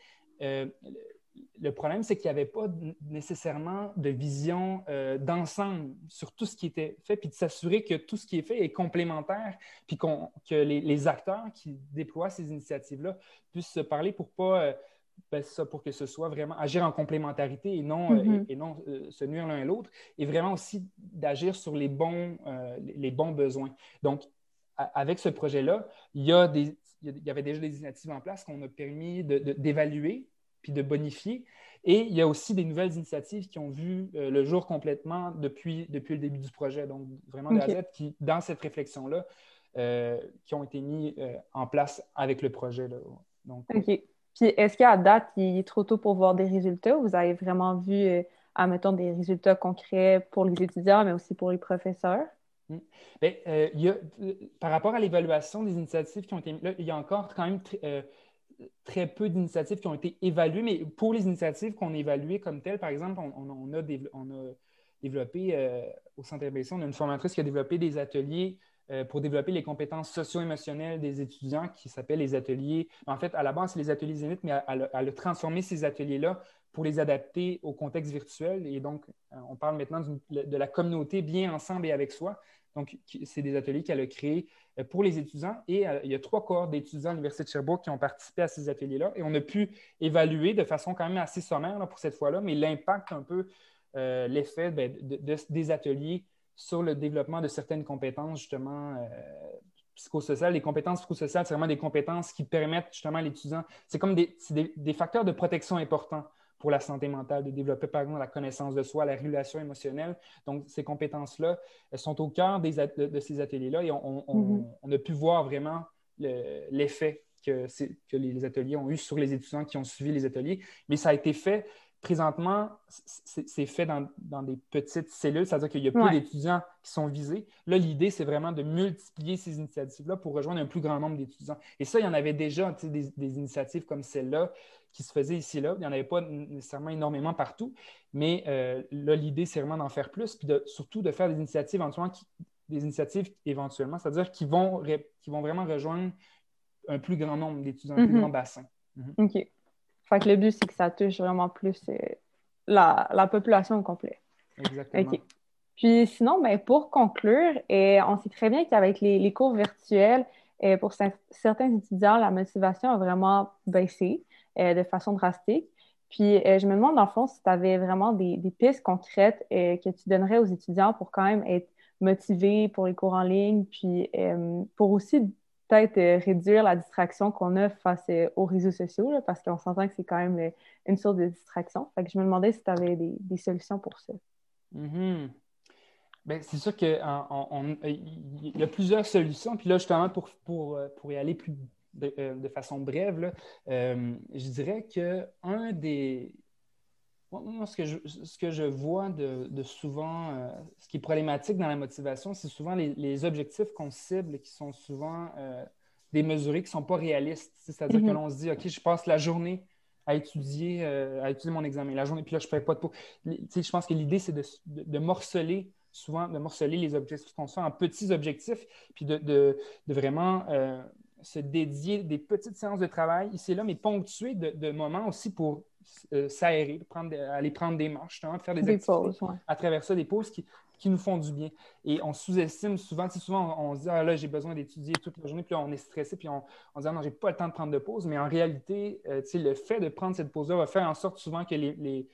le problème, c'est qu'il n'y avait pas nécessairement de vision euh, d'ensemble sur tout ce qui était fait, puis de s'assurer que tout ce qui est fait est complémentaire, puis que les, acteurs qui déploient ces initiatives-là puissent se parler pour pas, euh, ben, ça, pour que ce soit vraiment agir en complémentarité et non, euh, mm-hmm. et, non se nuire l'un à l'autre, et vraiment aussi d'agir sur les bons, les bons besoins. Donc, avec ce projet-là, il y, a des, il y avait déjà des initiatives en place qu'on a permis d'évaluer puis de bonifier. Et il y a aussi des nouvelles initiatives qui ont vu euh, le jour complètement depuis, depuis le début du projet. Donc, vraiment des okay. qui, dans cette réflexion-là, euh, qui ont été mis euh, en place avec le projet. Là. Donc, OK. Est-ce qu'à date, il est trop tôt pour voir des résultats? Vous avez vraiment vu, admettons, des résultats concrets pour les étudiants, mais aussi pour les professeurs? Hmm. Bien, il y a, par rapport à l'évaluation des initiatives qui ont été là, il y a encore quand même très peu d'initiatives qui ont été évaluées, mais pour les initiatives qu'on a évaluées comme telles, par exemple, on, a, développé euh, au Centre RBC, on a une formatrice qui a développé des ateliers euh, pour développer les compétences socio-émotionnelles des étudiants qui s'appellent les ateliers. En fait, à la base, c'est les ateliers Zénith, mais elle, a transformé ces ateliers-là pour les adapter au contexte virtuel. Et donc, euh, on parle maintenant de la communauté bien ensemble et avec soi. Donc, c'est des ateliers qu'elle a créés euh, pour les étudiants. Et il y a trois cohortes d'étudiants à l'Université de Sherbrooke qui ont participé à ces ateliers-là. Et on a pu évaluer de façon quand même assez sommaire pour cette fois-là, mais l'impact un peu, l'effet ben, des ateliers sur le développement de certaines compétences, justement, psychosociales. Les compétences psychosociales, c'est vraiment des compétences qui permettent justement à l'étudiant, c'est comme des facteurs de protection importants pour la santé mentale, de développer par exemple la connaissance de soi, la régulation émotionnelle. Donc, ces compétences-là sont au cœur des, de, ces ateliers-là et mm-hmm. on, a pu voir vraiment l'effet que, que, les ateliers ont eu sur les étudiants qui ont suivi les ateliers. Mais ça a été fait présentement, c'est fait dans, des petites cellules, c'est-à-dire qu'il y a peu d'étudiants qui sont visés. Là, l'idée, c'est vraiment de multiplier ces initiatives-là pour rejoindre un plus grand nombre d'étudiants. Et ça, il y en avait déjà des, des, initiatives comme celle-là qui se faisaient ici là. Il n'y en avait pas nécessairement énormément partout, mais euh, là, l'idée, c'est vraiment d'en faire plus, puis surtout de faire des initiatives éventuellement, des initiatives éventuellement, c'est-à-dire qui vont, qui vont vraiment rejoindre un plus grand nombre d'étudiants, un plus mm-hmm. grand bassin. Mm-hmm. OK. Fait que le but, c'est que ça touche vraiment plus euh, la, population au complet. Exactement. Puis sinon, ben, pour conclure, et on sait très bien qu'avec les, cours virtuels, et pour certains étudiants, la motivation a vraiment baissé euh, de façon drastique. Puis euh, je me demande, dans le fond, si tu avais vraiment des, des pistes concrètes que tu donnerais aux étudiants pour quand même être motivés pour les cours en ligne, puis pour aussi peut-être euh, réduire la distraction qu'on a face euh, aux réseaux sociaux, parce qu'on s'entend que c'est quand même euh, une source de distraction. Fait que je me demandais si tu avais des, solutions pour ça. Mm-hmm. Ben, c'est sûr qu'il y a plusieurs solutions. Puis là, justement, pour, pour, pour y aller plus de, façon brève, je dirais que un des, moi, ce que je, ce que je vois de, souvent, euh, ce qui est problématique dans la motivation, c'est souvent les, objectifs qu'on cible qui sont souvent euh, démesurés, qui ne sont pas réalistes. C'est-à-dire que mm-hmm. l'on se dit, OK, je passe la journée à étudier, euh, à étudier mon examen, la journée, puis là, je ne fais pas de peau. Je pense que l'idée, c'est de, morceler, souvent, de morceler les objectifs qu'on se fait en petits objectifs, puis de, vraiment se dédier des petites séances de travail ici et là, mais ponctuées de moments aussi pour euh, s'aérer, aller prendre des marches, faire des, pauses, à travers ça, des pauses qui, nous font du bien. Et on sous-estime souvent, souvent on, se dit, ah là, j'ai besoin d'étudier toute la journée, puis là, on est stressé, puis on, on se dit, ah non, j'ai pas le temps de prendre de pause. Mais en réalité, euh, le fait de prendre cette pause-là va faire en sorte souvent que les, les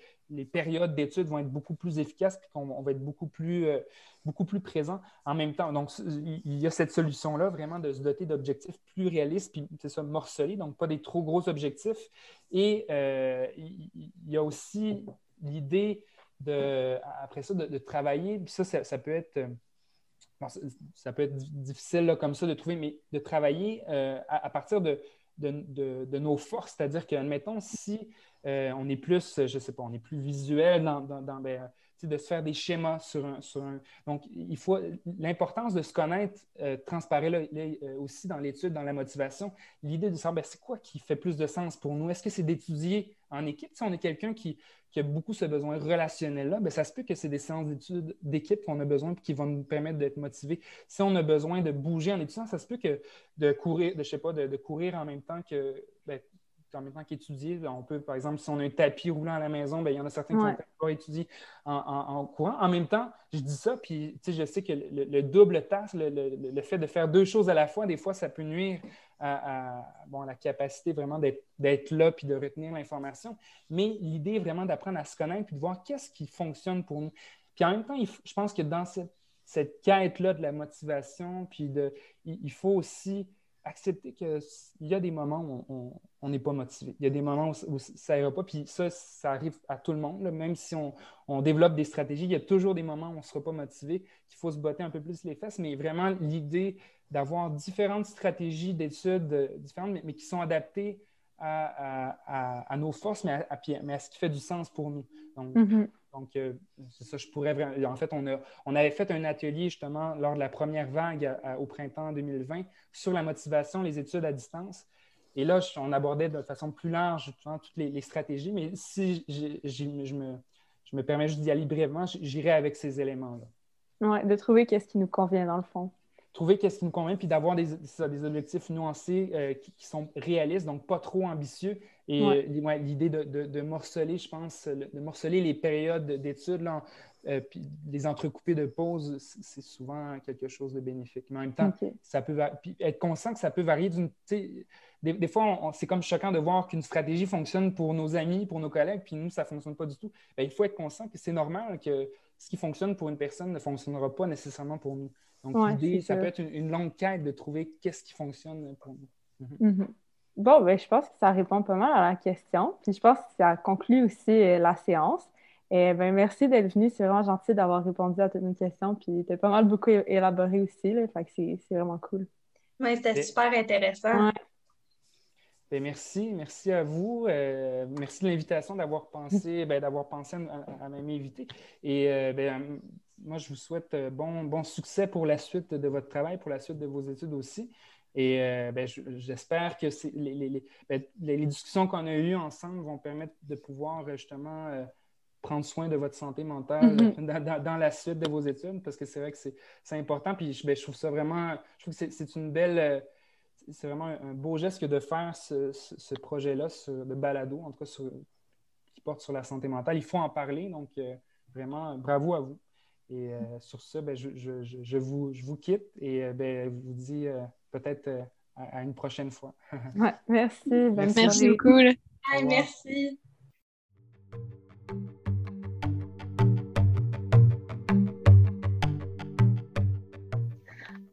périodes d'études vont être beaucoup plus efficaces et qu'on va être beaucoup plus, euh, beaucoup plus présent en même temps. Donc, il y a cette solution-là, vraiment, de se doter d'objectifs plus réalistes, puis c'est ça, morcelés, donc pas des trop gros objectifs. Et euh, il y a aussi l'idée de, après ça, de, travailler, puis ça, ça, peut être. Euh, ça peut être difficile là, comme ça de trouver, mais de travailler à, partir de, de, nos forces, c'est-à-dire que, admettons, si euh, on est plus, je sais pas, on est plus visuel dans, ben, de se faire des schémas sur un. Donc, il faut l'importance de se connaître euh, transparaît euh, aussi dans l'étude, dans la motivation. L'idée de savoir, ben, c'est quoi qui fait plus de sens pour nous? Est-ce que c'est d'étudier en équipe? Si on est quelqu'un qui, a beaucoup ce besoin relationnel-là, ben, ça se peut que c'est des séances d'études d'équipe qu'on a besoin et qui vont nous permettre d'être motivés. Si on a besoin de bouger en étudiant, ça se peut que de courir, de, je de, courir en même temps que en même temps qu'étudier. On peut, par exemple, si on a un tapis roulant à la maison, bien, il y en a certains qui vont étudier en, courant. En même temps, je dis ça, puis je sais que le, double tasse, le, fait de faire deux choses à la fois, des fois, ça peut nuire à, bon, la capacité vraiment d'être là puis de retenir l'information. Mais l'idée est vraiment d'apprendre à se connaître puis de voir qu'est-ce qui fonctionne pour nous. Puis en même temps, je pense que dans cette, quête-là de la motivation, puis de, il faut aussi accepter qu'il y a des moments où on n'est pas motivé. Il y a des moments où, ça n'ira pas. Puis ça, ça arrive à tout le monde. Même si on, développe des stratégies, il y a toujours des moments où on ne sera pas motivé, qu'il faut se botter un peu plus les fesses. Mais vraiment, l'idée d'avoir différentes stratégies d'études euh, différentes, mais, qui sont adaptées à, nos forces, mais à, mais à, ce qui fait du sens pour nous. Donc, mm-hmm. Donc, euh, ça, je pourrais vraiment. En fait, on, avait fait un atelier justement lors de la première vague au printemps 2020 sur la motivation, les études à distance. Et là, on abordait de façon plus large toutes les, stratégies, mais si je, me, je me permets juste d'y aller brièvement, j'irai avec ces éléments-là. Oui, de trouver qu'est-ce qui nous convient dans le fond trouver qu'est-ce qui nous convient, puis d'avoir des, des, objectifs nuancés euh, qui, sont réalistes, donc pas trop ambitieux. Et euh, l'idée de, de, morceler, je pense, de morceler les périodes d'études, euh, puis les entrecoupés de pauses, c'est souvent quelque chose de bénéfique. Mais en même temps, ça peut être conscient que ça peut varier d'une. Des, des, fois, c'est comme choquant de voir qu'une stratégie fonctionne pour nos amis, pour nos collègues, puis nous, ça ne fonctionne pas du tout. Ben, il faut être conscient que c'est normal que ce qui fonctionne pour une personne ne fonctionnera pas nécessairement pour nous. Donc, l'idée, ça, peut être une, longue quête de trouver qu'est-ce qui fonctionne pour nous. Mhm. Mhm. Bon, ben, je pense que ça répond pas mal à la question. Puis je pense que ça conclut aussi euh, la séance. Et ben, merci d'être venu. C'est vraiment gentil d'avoir répondu à toutes nos questions. Puis tu as pas mal beaucoup élaboré aussi. Là, fait que c'est vraiment cool. Oui, c'était super intéressant. Ben, merci, merci à vous. Euh, merci de l'invitation, d'avoir pensé, ben, d'avoir pensé à, m'inviter. Et euh, ben, moi, je vous souhaite euh, bon, bon succès pour la suite de votre travail, pour la suite de vos études aussi. Et euh, ben, j'espère que ben, les, les, discussions qu'on a eues ensemble vont permettre de pouvoir euh, justement prendre soin de votre santé mentale mm-hmm. dans, la suite de vos études, parce que c'est vrai que c'est important. Puis ben, je, trouve ça vraiment, je trouve que c'est une belle, c'est vraiment un, beau geste que de faire ce, projet-là de balado, en tout cas qui porte sur la santé mentale. Il faut en parler, donc vraiment bravo à vous. Et euh, sur ça, ben, je, je, je, vous, je vous quitte et euh, ben, vous dis euh, peut-être à, une prochaine fois. ouais, merci. merci beaucoup. merci.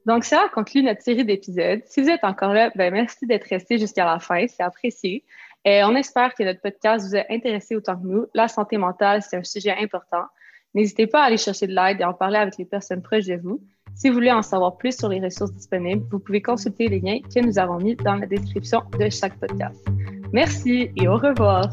Donc, ça conclut notre série d'épisodes. Si vous êtes encore là, ben, merci d'être resté jusqu'à la fin. C'est apprécié. Et on espère que notre podcast vous a intéressé autant que nous. La santé mentale, c'est un sujet important. N'hésitez pas à aller chercher de l'aide et en parler avec les personnes proches de vous. Si vous voulez en savoir plus sur les ressources disponibles, vous pouvez consulter les liens que nous avons mis dans la description de chaque podcast. Merci et au revoir.